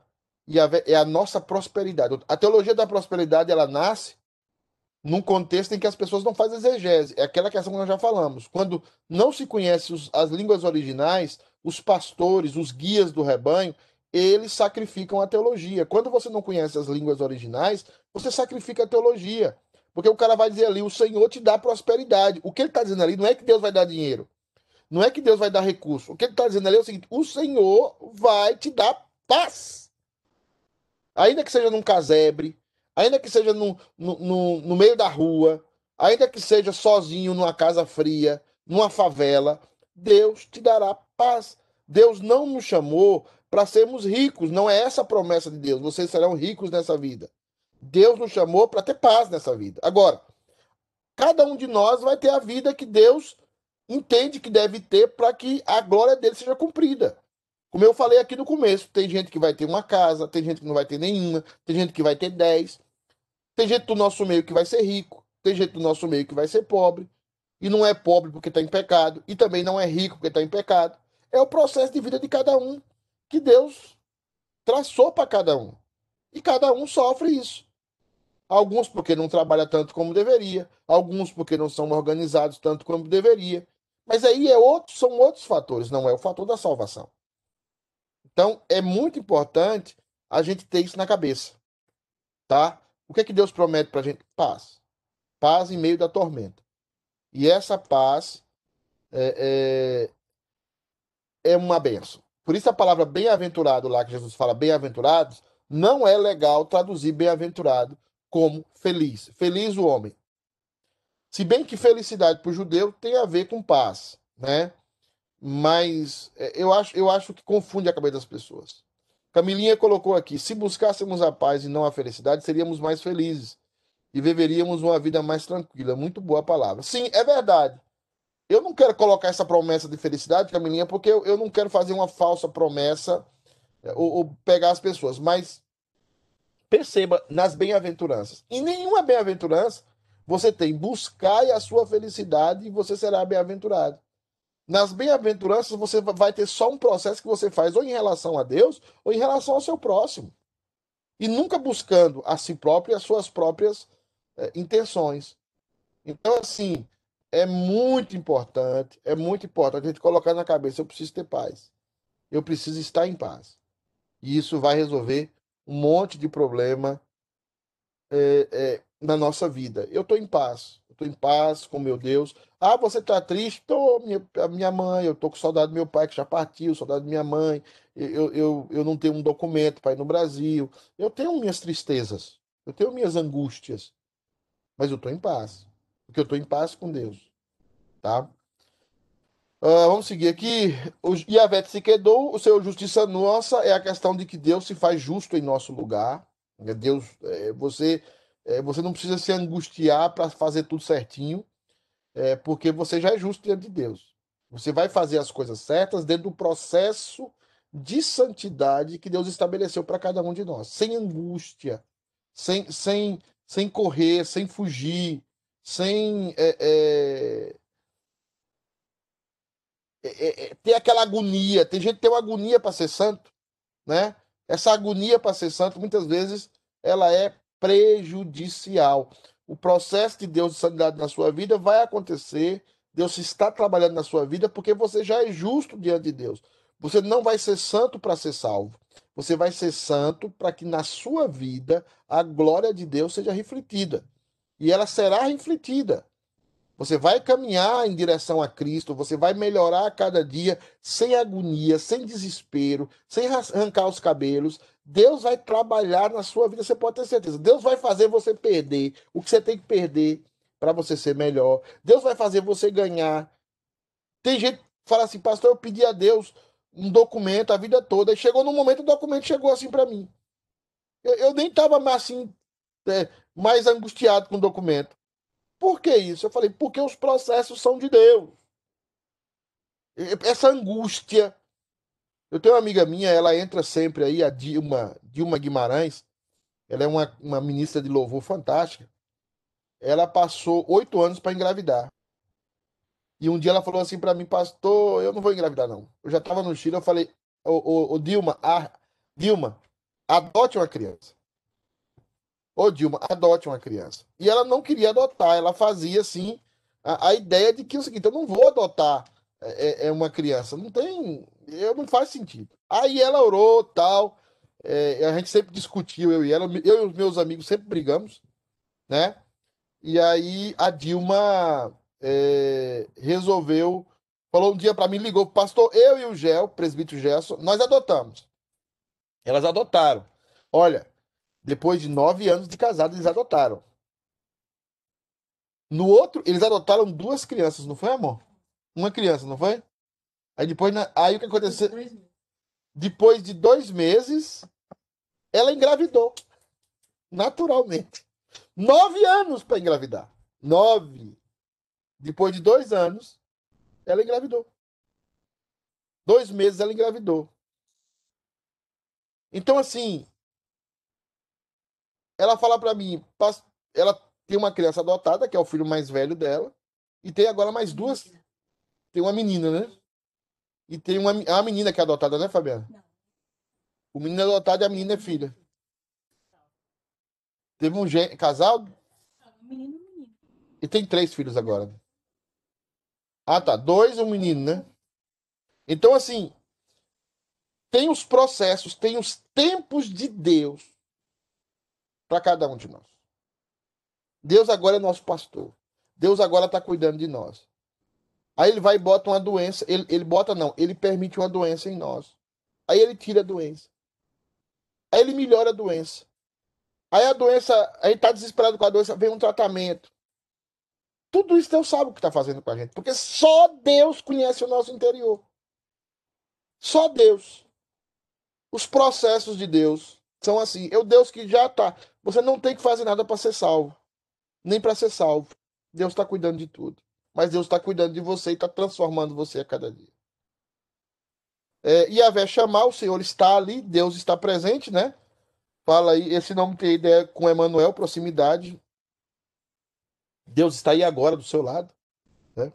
E a, é a nossa prosperidade. A teologia da prosperidade ela nasce num contexto em que as pessoas não fazem exegese. É aquela questão que nós já falamos. Quando não se conhece os, as línguas originais, os pastores, os guias do rebanho, eles sacrificam a teologia. Quando você não conhece as línguas originais, você sacrifica a teologia. Porque o cara vai dizer ali, o Senhor te dá prosperidade. O que ele está dizendo ali não é que Deus vai dar dinheiro. Não é que Deus vai dar recurso. O que ele está dizendo ali é o seguinte: o Senhor vai te dar paz. Ainda que seja num casebre, ainda que seja no, no, no, no meio da rua, ainda que seja sozinho numa casa fria, numa favela, Deus te dará paz. Deus não nos chamou para sermos ricos, não é essa a promessa de Deus. Vocês serão ricos nessa vida. Deus nos chamou para ter paz nessa vida. Agora, cada um de nós vai ter a vida que Deus entende que deve ter para que a glória dele seja cumprida. Como eu falei aqui no começo, tem gente que vai ter uma casa, tem gente que não vai ter nenhuma, tem gente que vai ter dez, tem gente do nosso meio que vai ser rico, tem gente do nosso meio que vai ser pobre, e não é pobre porque está em pecado, e também não é rico porque está em pecado. É o processo de vida de cada um que Deus traçou para cada um. E cada um sofre isso. Alguns porque não trabalha tanto como deveria, alguns porque não são organizados tanto como deveria. Mas aí é outro, são outros fatores, não é o fator da salvação. Então, é muito importante a gente ter isso na cabeça. Tá? O que é que Deus promete para a gente? Paz. Paz em meio da tormenta. E essa paz é, é, é uma benção. Por isso a palavra bem-aventurado lá que Jesus fala bem-aventurados, não é legal traduzir bem-aventurado como feliz. Feliz o homem. Se bem que felicidade para o judeu tem a ver com paz, né? Mas é, eu acho, eu acho que confunde a cabeça das pessoas. Camilinha colocou aqui: se buscássemos a paz e não a felicidade, seríamos mais felizes e viveríamos uma vida mais tranquila. Muito boa palavra. Sim, é verdade. Eu não quero colocar essa promessa de felicidade, Camilinha, porque eu, eu não quero fazer uma falsa promessa é, ou, ou pegar as pessoas. Mas perceba nas bem-aventuranças. Em nenhuma bem-aventurança você tem buscai a sua felicidade e você será bem-aventurado. Nas bem-aventuranças, você vai ter só um processo que você faz ou em relação a Deus ou em relação ao seu próximo. E nunca buscando a si próprio e as suas próprias é, intenções. Então, assim, é muito importante, é muito importante a gente colocar na cabeça: eu preciso ter paz. Eu preciso estar em paz. E isso vai resolver um monte de problema é, é, na nossa vida. Eu estou em paz. Estou em paz com meu Deus. Ah, você está triste? Estou, minha, a minha mãe, eu estou com saudade do meu pai que já partiu, saudade da minha mãe. Eu, eu, eu não tenho um documento para ir no Brasil. Eu tenho minhas tristezas. Eu tenho minhas angústias. Mas eu estou em paz. Porque eu estou em paz com Deus. Tá? Uh, vamos seguir aqui. O Yahvé se quedou, o seu justiça nossa é a questão de que Deus se faz justo em nosso lugar. Deus, é, você é, você não precisa se angustiar para fazer tudo certinho, é, porque você já é justo diante de Deus. Você vai fazer as coisas certas dentro do processo de santidade que Deus estabeleceu para cada um de nós, sem angústia, sem, sem, sem correr, sem fugir, sem é, é, é, é ter aquela agonia. Tem gente que tem uma agonia para ser santo, né? Essa agonia para ser santo, muitas vezes, ela é prejudicial. O processo de Deus de sanidade na sua vida vai acontecer. Deus está trabalhando na sua vida porque você já é justo diante de Deus. Você não vai ser santo para ser salvo. Você vai ser santo para que na sua vida a glória de Deus seja refletida. E ela será refletida. Você vai caminhar em direção a Cristo, você vai melhorar a cada dia sem agonia, sem desespero, sem arrancar os cabelos. Deus vai trabalhar na sua vida, você pode ter certeza. Deus vai fazer você perder o que você tem que perder para você ser melhor. Deus vai fazer você ganhar. Tem gente que fala assim, pastor, eu pedi a Deus um documento a vida toda, e chegou no momento o documento chegou assim para mim. Eu, eu nem estava assim, é, mais angustiado com o documento. Por que isso? Eu falei, porque os processos são de Deus. Essa angústia. Eu tenho uma amiga minha, ela entra sempre aí, a Dilma, Dilma Guimarães. Ela é uma, uma ministra de louvor fantástica. Ela passou oito anos para engravidar. E um dia ela falou assim para mim, pastor, eu não vou engravidar, não. Eu já estava no Chile, eu falei, ô, ô, ô Dilma, a, Dilma, adote uma criança. Ô Dilma, adote uma criança. E ela não queria adotar, ela fazia assim a, a ideia de que é o seguinte, eu não vou adotar é, é, é uma criança. Não tem. Eu, não faz sentido. Aí ela orou tal. É, a gente sempre discutiu, eu e ela, eu e os meus amigos sempre brigamos, né? E aí a Dilma é, resolveu, falou um dia para mim, ligou, pastor, eu e o Gel, presbítero Gerson, nós adotamos. Elas adotaram. Olha, depois de nove anos de casado, eles adotaram. No outro, eles adotaram duas crianças, não foi, amor? Uma criança, não foi? Aí depois, aí o que aconteceu? Depois de dois meses, ela engravidou. Naturalmente. Nove anos para engravidar. Nove. Depois de dois anos, ela engravidou. Dois meses ela engravidou. Então, assim, ela fala para mim, ela tem uma criança adotada, que é o filho mais velho dela, e tem agora mais duas. Tem uma menina, né? E tem uma a menina que é adotada, né, Fabiana? O menino é adotado e a menina é filha. Teve um gen... casal? E tem três filhos agora. Ah, tá. Dois e um menino, né? Então, assim, tem os processos, tem os tempos de Deus para cada um de nós. Deus agora é nosso pastor. Deus agora está cuidando de nós. Aí ele vai e bota uma doença. Ele, ele bota, não, ele permite uma doença em nós. Aí ele tira a doença. Aí ele melhora a doença. Aí a doença, aí tá desesperado com a doença, vem um tratamento. Tudo isso Deus sabe o que está fazendo com a gente. Porque só Deus conhece o nosso interior. Só Deus. Os processos de Deus são assim. É o Deus que já está. Você não tem que fazer nada para ser salvo. Nem para ser salvo. Deus está cuidando de tudo. Mas Deus está cuidando de você e está transformando você a cada dia. É, a chamar, o Senhor está ali, Deus está presente, né? Fala aí, esse nome tem ideia com Emmanuel, proximidade. Deus está aí agora do seu lado. Né?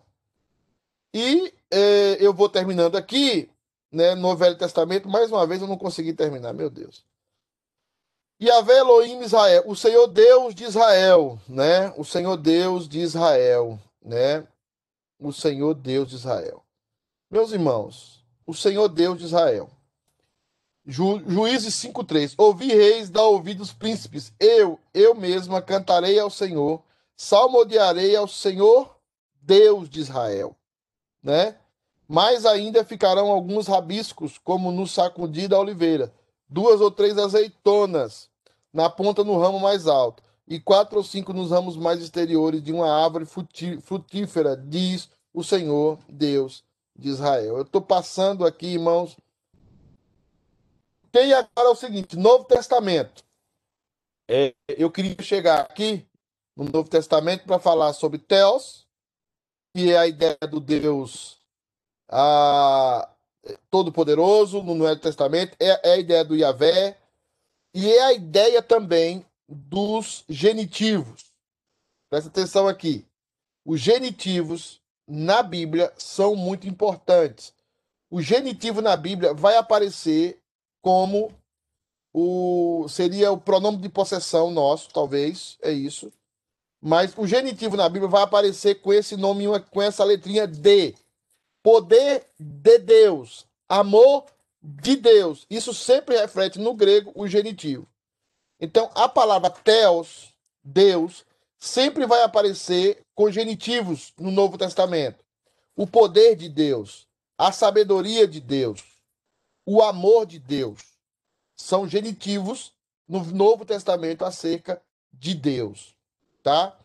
E é, eu vou terminando aqui, né, no Velho Testamento, mais uma vez eu não consegui terminar, meu Deus. Yahvé Elohim Israel, o Senhor Deus de Israel, né? O Senhor Deus de Israel, né? O Senhor Deus de Israel. Meus irmãos, o Senhor Deus de Israel. Ju, Juízes 5:3. Ouvi reis, dá ouvidos príncipes. Eu, eu mesma cantarei ao Senhor, salmodiarei ao Senhor Deus de Israel, né? Mais ainda ficarão alguns rabiscos, como no sacudir da oliveira duas ou três azeitonas na ponta no ramo mais alto, e quatro ou cinco nos ramos mais exteriores de uma árvore frutífera, diz o Senhor Deus de Israel. Eu estou passando aqui, irmãos. Tem agora o seguinte: Novo Testamento. É, eu queria chegar aqui no Novo Testamento para falar sobre Teos, que é a ideia do Deus Todo-Poderoso no Novo Testamento, é, é, a ideia do Yahvé, e é a ideia também dos genitivos. Presta atenção aqui. Os genitivos na Bíblia são muito importantes. O genitivo na Bíblia vai aparecer como o seria o pronome de possessão nosso, talvez, é isso. Mas o genitivo na Bíblia vai aparecer com esse nome, com essa letrinha D. Poder de Deus, amor de Deus. Isso sempre reflete no grego o genitivo. Então, a palavra theos, Deus, sempre vai aparecer com genitivos no Novo Testamento. O poder de Deus, a sabedoria de Deus, o amor de Deus são genitivos no Novo Testamento acerca de Deus, tá?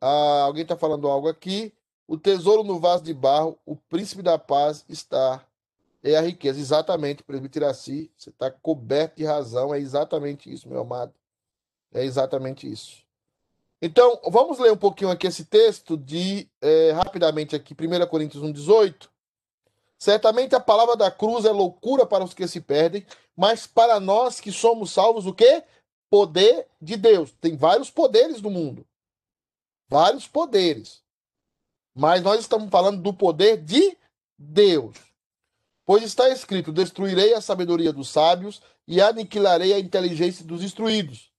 Ah, alguém está falando algo aqui. O tesouro no vaso de barro, o príncipe da paz está. É a riqueza. Exatamente, presbítero Iraci, você está coberto de razão. É exatamente isso, meu amado. É exatamente isso. Então, vamos ler um pouquinho aqui esse texto de é, rapidamente aqui, 1 Coríntios 1,18. Certamente a palavra da cruz é loucura para os que se perdem, mas para nós que somos salvos, o quê? Poder de Deus. Tem vários poderes no mundo. Vários poderes. Mas nós estamos falando do poder de Deus. Pois está escrito: Destruirei a sabedoria dos sábios e aniquilarei a inteligência dos instruídos.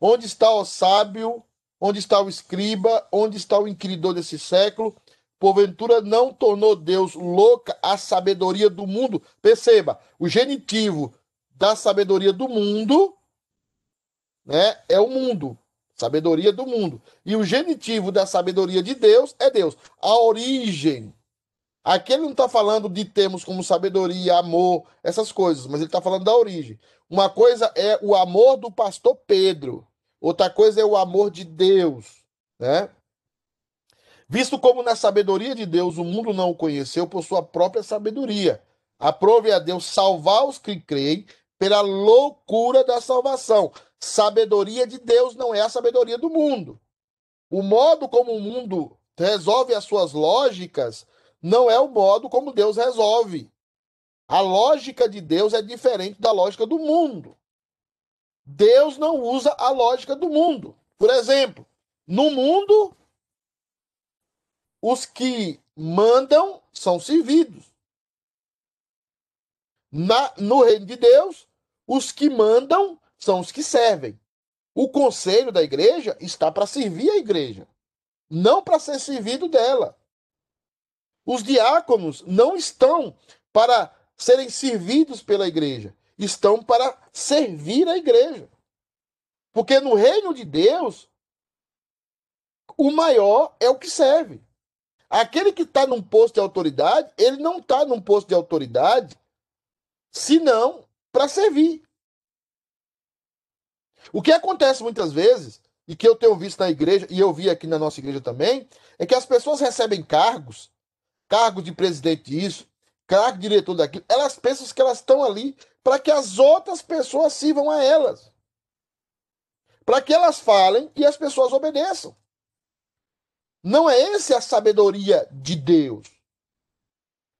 Onde está o sábio? Onde está o escriba? Onde está o inquiridor desse século? Porventura não tornou Deus louca a sabedoria do mundo? Perceba, o genitivo da sabedoria do mundo né, é o mundo. Sabedoria do mundo. E o genitivo da sabedoria de Deus é Deus. A origem. Aqui ele não está falando de termos como sabedoria, amor, essas coisas, mas ele está falando da origem. Uma coisa é o amor do pastor Pedro, outra coisa é o amor de Deus, né? Visto como na sabedoria de Deus o mundo não o conheceu por sua própria sabedoria, aprove a Deus salvar os que creem pela loucura da salvação. Sabedoria de Deus não é a sabedoria do mundo. O modo como o mundo resolve as suas lógicas não é o modo como Deus resolve. A lógica de Deus é diferente da lógica do mundo. Deus não usa a lógica do mundo. Por exemplo, no mundo, os que mandam são servidos. Na, no reino de Deus, os que mandam são os que servem. O conselho da igreja está para servir a igreja, não para ser servido dela. Os diáconos não estão para serem servidos pela igreja, estão para servir a igreja. Porque no reino de Deus, o maior é o que serve. Aquele que está num posto de autoridade, ele não está num posto de autoridade senão para servir. O que acontece muitas vezes, e que eu tenho visto na igreja, e eu vi aqui na nossa igreja também, é que as pessoas recebem cargos, cargo de presidente disso, cargo de diretor daquilo, elas pensam que elas estão ali para que as outras pessoas sirvam a elas. Para que elas falem e as pessoas obedeçam. Não é essa a sabedoria de Deus.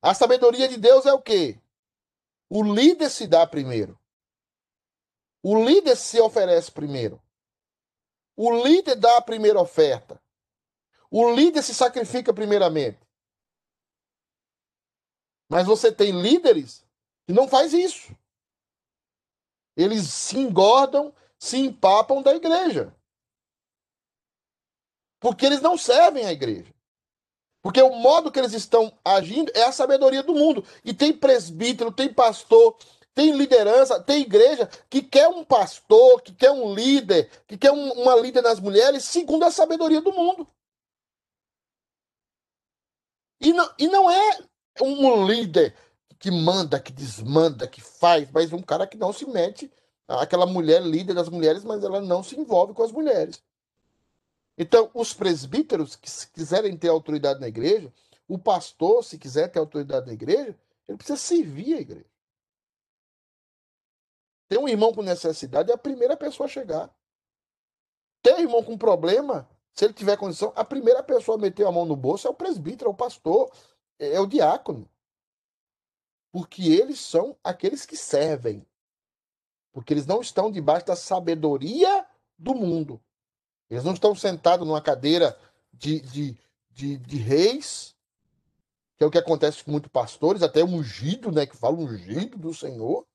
A sabedoria de Deus é o quê? O líder se dá primeiro. O líder se oferece primeiro. O líder dá a primeira oferta. O líder se sacrifica primeiramente. Mas você tem líderes que não faz isso. Eles se engordam, se empapam da igreja. Porque eles não servem a igreja. Porque o modo que eles estão agindo é a sabedoria do mundo. E tem presbítero, tem pastor, tem liderança, tem igreja que quer um pastor, que quer um líder, que quer um, uma líder nas mulheres, segundo a sabedoria do mundo. E não, e não é um líder que manda, que desmanda, que faz, mas um cara que não se mete, aquela mulher líder das mulheres, mas ela não se envolve com as mulheres. Então, os presbíteros que se quiserem ter autoridade na igreja, o pastor, se quiser ter autoridade na igreja, ele precisa servir a igreja. Tem um irmão com necessidade, é a primeira pessoa a chegar. Tem um irmão com problema, se ele tiver condição, a primeira pessoa a meter a mão no bolso é o presbítero, é o pastor, é o diácono. Porque eles são aqueles que servem. Porque eles não estão debaixo da sabedoria do mundo. Eles não estão sentados numa cadeira de, de, de, de reis, que é o que acontece com muitos pastores, até ungido, né? Que fala ungido do Senhor.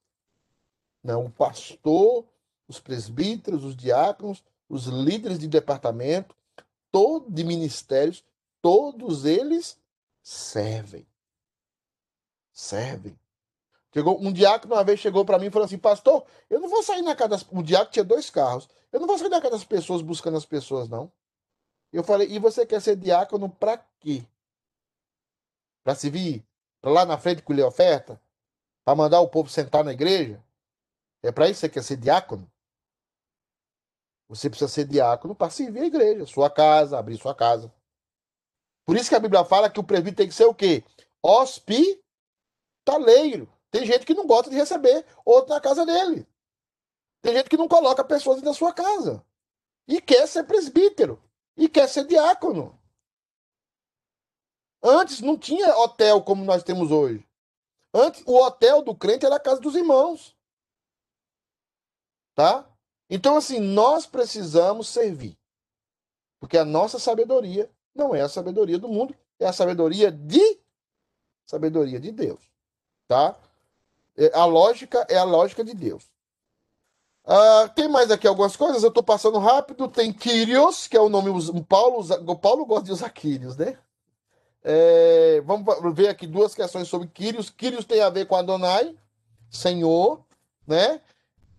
Não, o pastor, os presbíteros, os diáconos, os líderes de departamento, todo de ministérios, todos eles servem. Servem. Chegou, um diácono uma vez chegou para mim e falou assim: Pastor, eu não vou sair na casa das. O diácono tinha dois carros. Eu não vou sair na casa das pessoas buscando as pessoas, não. Eu falei: E você quer ser diácono para quê? Para se vir para lá na frente colher oferta? Para mandar o povo sentar na igreja? É para isso que você quer ser diácono? Você precisa ser diácono para servir a igreja, sua casa, abrir sua casa. Por isso que a Bíblia fala que o presbítero tem que ser o quê? Hospitaleiro. Tem gente que não gosta de receber outro na casa dele. Tem gente que não coloca pessoas na sua casa. E quer ser presbítero. E quer ser diácono. Antes não tinha hotel como nós temos hoje. Antes, o hotel do crente era a casa dos irmãos. Tá? Então, assim, nós precisamos servir. Porque a nossa sabedoria não é a sabedoria do mundo, é a sabedoria de sabedoria de Deus. Tá? É, a lógica é a lógica de Deus. Uh, tem mais aqui algumas coisas, eu estou passando rápido. Tem Kyrios, que é o nome. Paulo, Paulo gosta de usar Kyrios, né? É, vamos ver aqui duas questões sobre Kyrios. Kyrios tem a ver com Adonai, Senhor, né?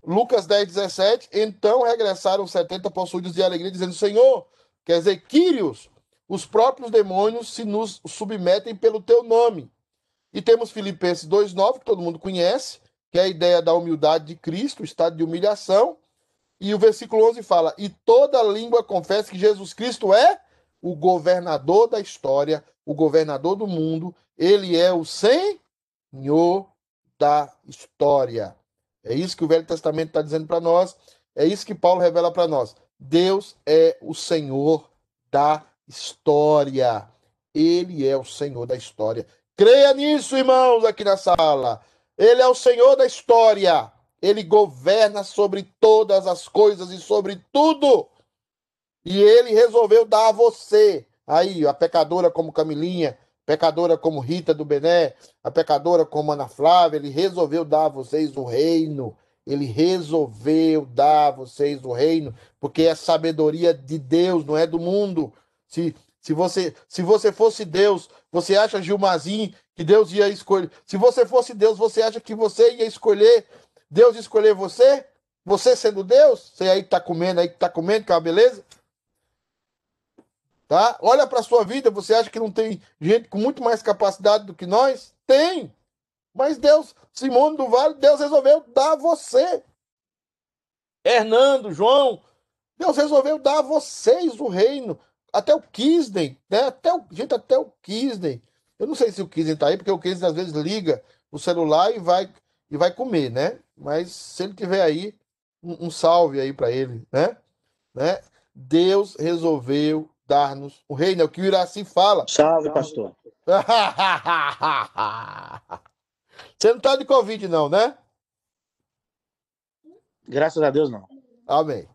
Lucas 10, 17. Então regressaram 70 possuídos de alegria, dizendo: Senhor, quer dizer, Kyrios, os próprios demônios se nos submetem pelo teu nome. E temos Filipenses 2,9, que todo mundo conhece, que é a ideia da humildade de Cristo, o estado de humilhação. E o versículo 11 fala: E toda língua confessa que Jesus Cristo é o governador da história, o governador do mundo, ele é o Senhor da história. É isso que o Velho Testamento está dizendo para nós, é isso que Paulo revela para nós. Deus é o Senhor da história. Ele é o Senhor da história. Creia nisso, irmãos, aqui na sala. Ele é o Senhor da história. Ele governa sobre todas as coisas e sobre tudo. E ele resolveu dar a você, aí, a pecadora como Camilinha, pecadora como Rita do Bené, a pecadora como Ana Flávia, ele resolveu dar a vocês o reino. Ele resolveu dar a vocês o reino, porque é sabedoria de Deus, não é do mundo. Se, se, você, se você fosse Deus, você acha, Gilmazinho, que Deus ia escolher? Se você fosse Deus, você acha que você ia escolher? Deus escolher você? Você sendo Deus? Você aí que tá comendo, aí que tá comendo, que é uma beleza? Tá? Olha para sua vida, você acha que não tem gente com muito mais capacidade do que nós? Tem. Mas Deus, Simone do Vale, Deus resolveu dar a você. Hernando, João, Deus resolveu dar a vocês o reino. Até o Kisney, né? Até o, gente, até o Kisney. Eu não sei se o Kisney tá aí, porque o Kisney às vezes liga o celular e vai e vai comer, né? Mas se ele tiver aí, um, um salve aí para ele, né? né? Deus resolveu dar-nos o reino, é o que o Iraci fala. Salve, pastor. (laughs) Você não tá de Covid, não, né? Graças a Deus, não. Amém.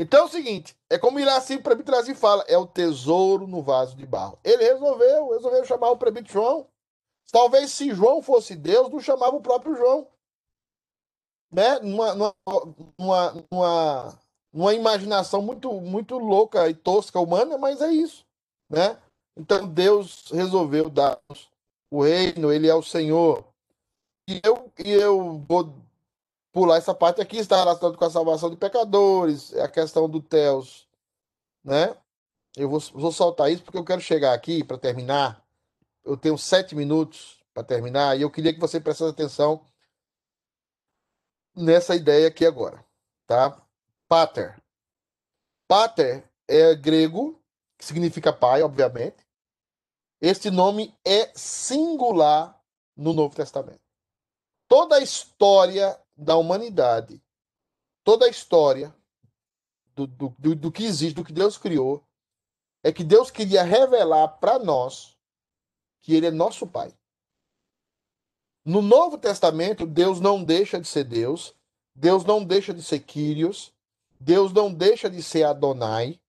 Então é o seguinte, é como o Iraci me trazer fala, é o tesouro no vaso de barro. Ele resolveu, resolveu chamar o prebito João. Talvez se João fosse Deus, não chamava o próprio João. Né? Numa, numa, numa, numa imaginação muito, muito louca e tosca humana, mas é isso, né? Então Deus resolveu dar o reino, ele é o Senhor. E eu, e eu vou pular essa parte aqui, está relacionado com a salvação de pecadores, é a questão do Teos, né? Eu vou, vou soltar isso porque eu quero chegar aqui para terminar. Eu tenho sete minutos para terminar e eu queria que você prestasse atenção nessa ideia aqui agora, tá? Pater. Pater é grego, que significa pai, obviamente. Este nome é singular no Novo Testamento. Toda a história da humanidade, toda a história do, do, do, do que existe, do que Deus criou, é que Deus queria revelar para nós que Ele é nosso Pai. No Novo Testamento, Deus não deixa de ser Deus, Deus não deixa de ser Kyrios, Deus não deixa de ser Adonai,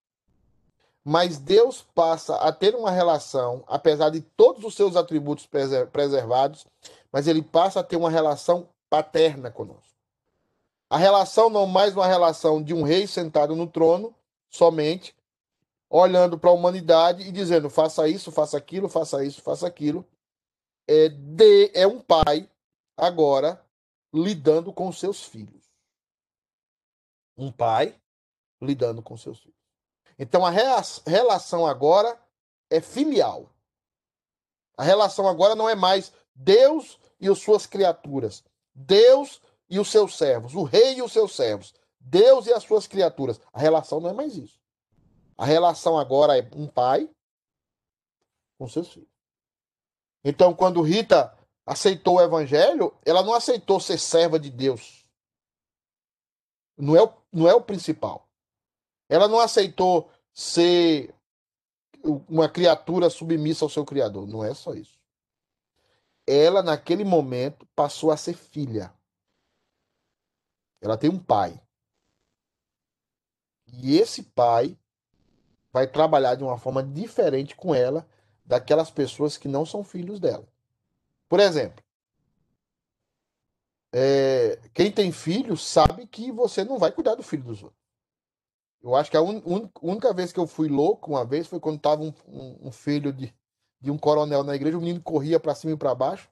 mas Deus passa a ter uma relação, apesar de todos os seus atributos preservados, mas ele passa a ter uma relação paterna conosco. A relação não mais uma relação de um rei sentado no trono, somente, olhando para a humanidade e dizendo: faça isso, faça aquilo, faça isso, faça aquilo. É, de, é um pai agora lidando com seus filhos um pai lidando com seus filhos. Então a relação agora é filial. A relação agora não é mais Deus e as suas criaturas, Deus e os seus servos, o rei e os seus servos, Deus e as suas criaturas. A relação não é mais isso. A relação agora é um pai com seus filhos. Então, quando Rita aceitou o evangelho, ela não aceitou ser serva de Deus. Não é, o, não é o principal. Ela não aceitou ser uma criatura submissa ao seu criador. Não é só isso. Ela, naquele momento, passou a ser filha. Ela tem um pai. E esse pai vai trabalhar de uma forma diferente com ela daquelas pessoas que não são filhos dela. Por exemplo, é, quem tem filho sabe que você não vai cuidar do filho dos outros. Eu acho que a un, un, única vez que eu fui louco uma vez foi quando estava um, um, um, filho de, de um coronel na igreja, o menino corria para cima e para baixo.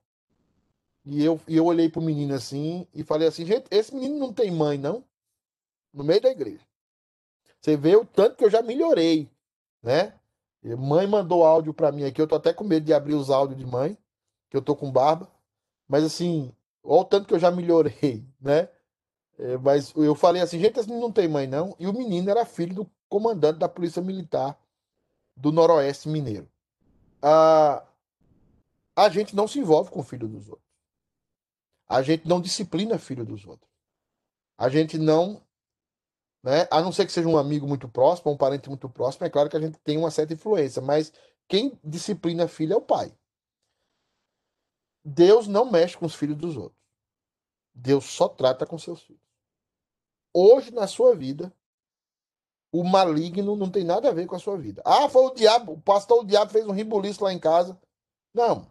E eu, e eu olhei pro menino assim e falei assim: gente, esse menino não tem mãe, não? No meio da igreja. Você vê o tanto que eu já melhorei, né? Mãe mandou áudio para mim aqui, eu tô até com medo de abrir os áudios de mãe, que eu tô com barba. Mas assim, Olha o tanto que eu já melhorei, (laughs) né? É, mas eu falei assim, gente, esse menino não tem mãe, não. E o menino era filho do comandante da Polícia Militar do Noroeste Mineiro. A, a gente não se envolve com o filho dos outros. A gente não disciplina filho dos outros. A gente não. Né, a não ser que seja um amigo muito próximo, um parente muito próximo, é claro que a gente tem uma certa influência, mas quem disciplina filho é o pai. Deus não mexe com os filhos dos outros. Deus só trata com seus filhos. Hoje, na sua vida, o maligno não tem nada a ver com a sua vida. Ah, foi o diabo, o pastor o diabo fez um ribuliço lá em casa. Não.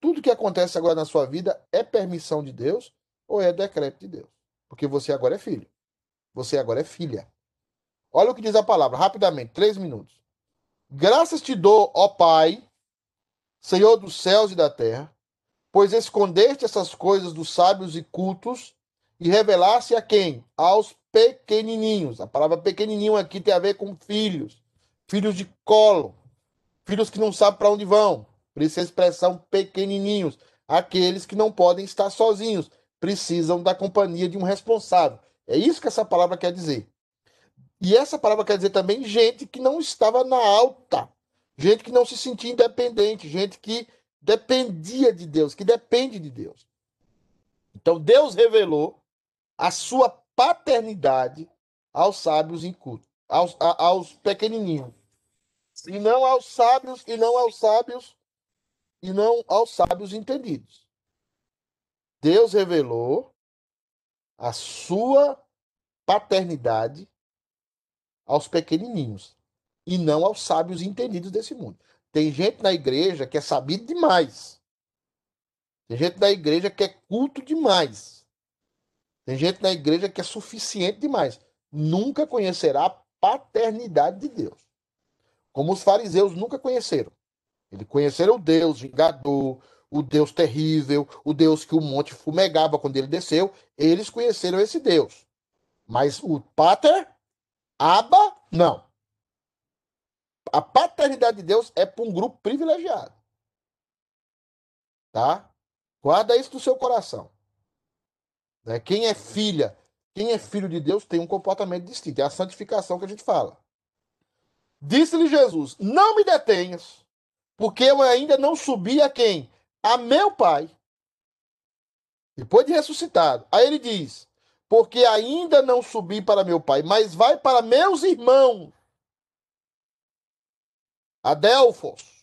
Tudo que acontece agora na sua vida é permissão de Deus ou é decreto de Deus. Porque você agora é filho. Você agora é filha. Olha o que diz a palavra, rapidamente, três minutos. Graças te dou, ó Pai, Senhor dos céus e da terra, pois escondeste essas coisas dos sábios e cultos e revelaste a quem? Aos pequenininhos. A palavra pequenininho aqui tem a ver com filhos, filhos de colo, filhos que não sabem para onde vão. Por isso a expressão pequenininhos, aqueles que não podem estar sozinhos, precisam da companhia de um responsável. É isso que essa palavra quer dizer. E essa palavra quer dizer também gente que não estava na alta, gente que não se sentia independente, gente que dependia de Deus, que depende de Deus. Então Deus revelou a sua paternidade aos sábios incultos, aos, a, aos pequenininhos. E não aos sábios, e não aos sábios, e não aos sábios entendidos. Deus revelou a sua paternidade aos pequenininhos e não aos sábios entendidos desse mundo. Tem gente na igreja que é sabido demais. Tem gente na igreja que é culto demais. Tem gente na igreja que é suficiente demais. Nunca conhecerá a paternidade de Deus. Como os fariseus nunca conheceram. Eles conheceram o Deus vingador, o Deus terrível, o Deus que o monte fumegava quando ele desceu. Eles conheceram esse Deus. Mas o Pater, Abba, não. A paternidade de Deus é para um grupo privilegiado. Tá? Guarda isso no seu coração. Né? Quem é filha, quem é filho de Deus tem um comportamento distinto. É a santificação que a gente fala. Disse-lhe Jesus: Não me detenhas, porque eu ainda não subi a quem? A meu Pai. Depois de ressuscitado. Aí ele diz: Porque ainda não subi para meu Pai, mas vai para meus irmãos. Adelfos.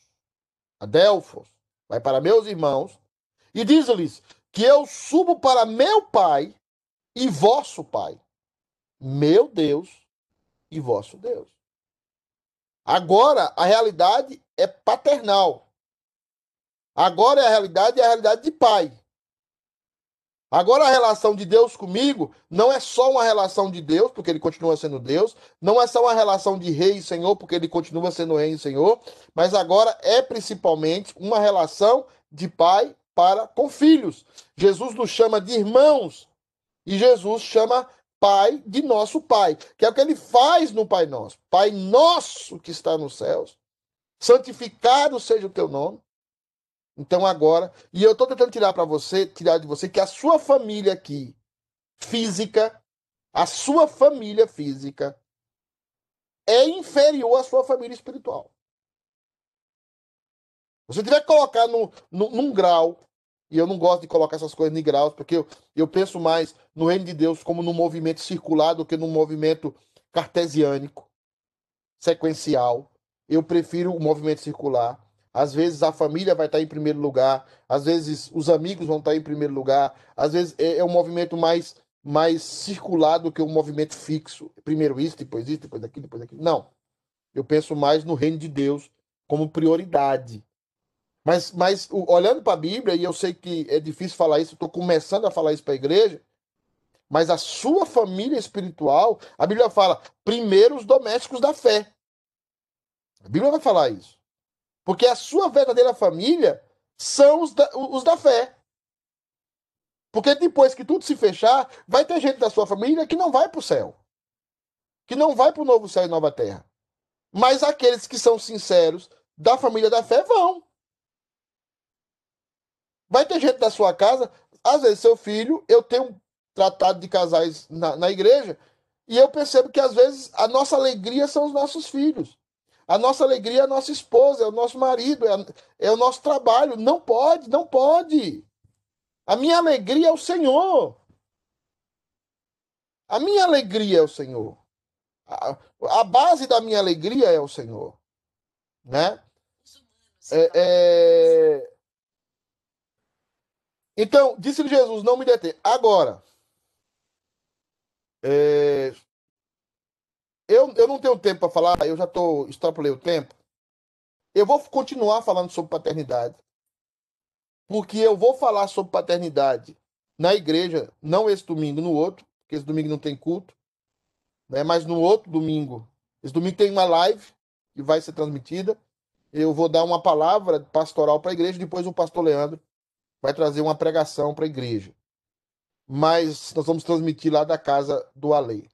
Adelfos. Vai para meus irmãos. E diz-lhes: que eu subo para meu Pai e vosso Pai, meu Deus e vosso Deus. Agora a realidade é paternal. Agora a realidade é a realidade de pai. Agora a relação de Deus comigo não é só uma relação de Deus, porque ele continua sendo Deus, não é só uma relação de rei e senhor, porque ele continua sendo rei e senhor, mas agora é principalmente uma relação de pai para com filhos. Jesus nos chama de irmãos e Jesus chama Pai de nosso Pai, que é o que ele faz no Pai Nosso. Pai nosso que está nos céus, santificado seja o teu nome. Então agora, e eu estou tentando tirar para você, tirar de você que a sua família aqui, física, a sua família física é inferior à sua família espiritual. Você tiver que colocar no, no, num grau e eu não gosto de colocar essas coisas em graus, porque eu, eu penso mais no reino de Deus como num movimento circular do que num movimento cartesiânico, sequencial. Eu prefiro o movimento circular. Às vezes a família vai estar em primeiro lugar, às vezes os amigos vão estar em primeiro lugar, às vezes é, é um movimento mais, mais circular do que um movimento fixo. Primeiro isso, depois isso, depois aquilo, depois aquilo. Não. Eu penso mais no reino de Deus como prioridade. Mas, mas olhando para a Bíblia, e eu sei que é difícil falar isso, estou começando a falar isso para a igreja, mas a sua família espiritual, a Bíblia fala, primeiro os domésticos da fé. A Bíblia vai falar isso. Porque a sua verdadeira família são os da, os da fé. Porque depois que tudo se fechar, vai ter gente da sua família que não vai para o céu. Que não vai para o novo céu e nova terra. Mas aqueles que são sinceros da família da fé vão. Vai ter gente da sua casa, às vezes seu filho, eu tenho um tratado de casais na, na igreja, e eu percebo que às vezes a nossa alegria são os nossos filhos. A nossa alegria é a nossa esposa, é o nosso marido, é, é o nosso trabalho. Não pode, não pode. A minha alegria é o Senhor. A minha alegria é o Senhor. A, a base da minha alegria é o Senhor. Né? É, é, Então, disse-lhe Jesus: Não me detém. Agora, é, eu, eu não tenho tempo para falar, eu já tô, extrapolei o tempo. Eu vou continuar falando sobre paternidade. Porque eu vou falar sobre paternidade na igreja, não esse domingo, no outro, porque esse domingo não tem culto, né? mas no outro domingo. Esse domingo tem uma live que vai ser transmitida. Eu vou dar uma palavra pastoral para a igreja, depois o pastor Leandro vai trazer uma pregação para a igreja. Mas nós vamos transmitir lá da casa do Alei.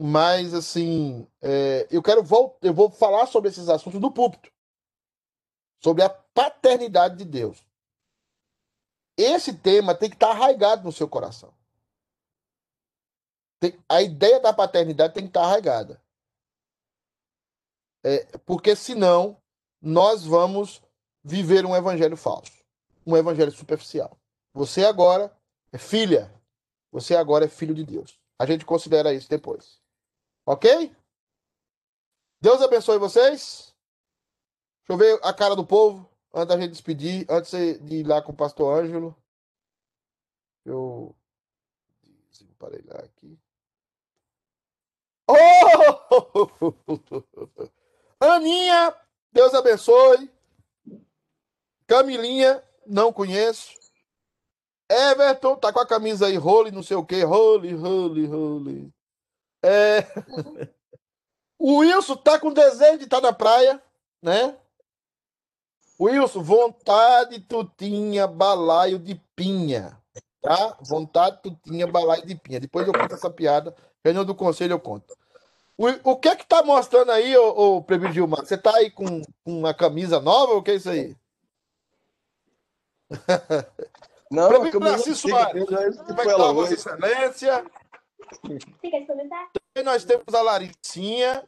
Mas, assim, é, eu quero voltar, eu vou falar sobre esses assuntos do púlpito. Sobre a paternidade de Deus. Esse tema tem que estar arraigado no seu coração. Tem, a ideia da paternidade tem que estar arraigada. É, porque senão nós vamos viver um evangelho falso, um evangelho superficial. Você agora é filha, você agora é filho de Deus. A gente considera isso depois. Ok? Deus abençoe vocês. Deixa eu ver a cara do povo antes da gente despedir, antes de ir lá com o pastor Ângelo. Eu. Lá aqui. Oh! (laughs) Aninha, Deus abençoe. Camilinha, não conheço. Everton, tá com a camisa aí, role, não sei o que, role, role, role. É... (laughs) o Wilson tá com desejo de estar tá na praia, né? Wilson, vontade tu tinha balaio de pinha, tá? Vontade tu tinha balaio de pinha. Depois eu conto essa piada, reunião do conselho eu conto. O, o que é que tá mostrando aí, ô, ô Gilmar? Você tá aí com, com uma camisa nova ou o que é isso aí? (laughs) Não, camisa Narciso Soares. Como é que tá, Vossa. Excelência? E nós temos a Laricinha,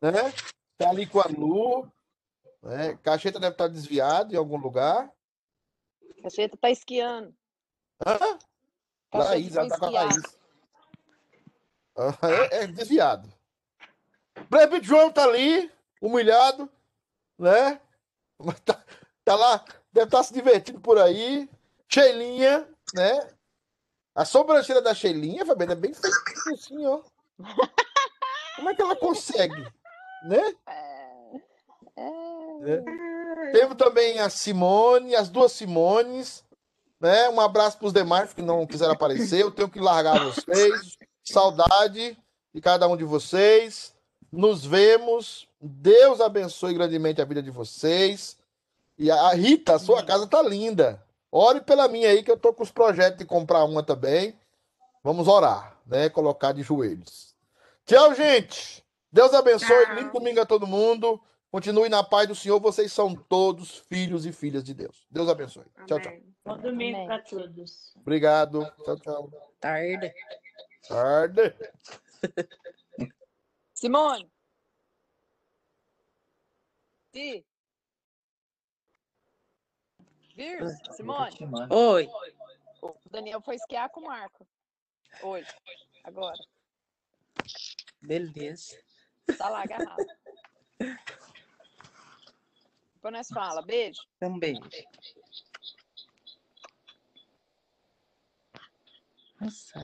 né? Tá ali com a Lu. Né? Cacheta deve estar desviado em algum lugar. Cacheta tá esquiando. Hã? Cacheta Laís, ela tá com a. Laís. É, é desviado. Breve João tá ali, humilhado, né? Mas Tá, tá lá, deve estar se divertindo por aí. Sheilinha, né? A sobrancelha da Sheilinha, Fabiana, é bem feitinha assim, ó. Como é que ela consegue? Né? É, É. Temos também a Simone, as duas Simones, né? Um abraço para os demais que não quiseram aparecer. Eu tenho que largar vocês. Saudade de cada um de vocês. Nos vemos. Deus abençoe grandemente a vida de vocês. E a Rita, a sua casa tá linda. Ore pela minha aí, que eu tô com os projetos de comprar uma também. Vamos orar, né? Colocar de joelhos. Tchau, gente. Deus abençoe. Lindo domingo a todo mundo. Continue na paz do Senhor. Vocês são todos filhos e filhas de Deus. Deus abençoe. Tchau, tchau. Bom domingo Amém. para todos. Obrigado. Tchau, tchau. tarde. Tarde. (laughs) Simone. Si. Vir, Simone. Oi. O Daniel foi esquiar com o Marco. Hoje. Agora. Beleza. Tá lá agarrado. Depois nós fala. Beijo. Também. Nossa.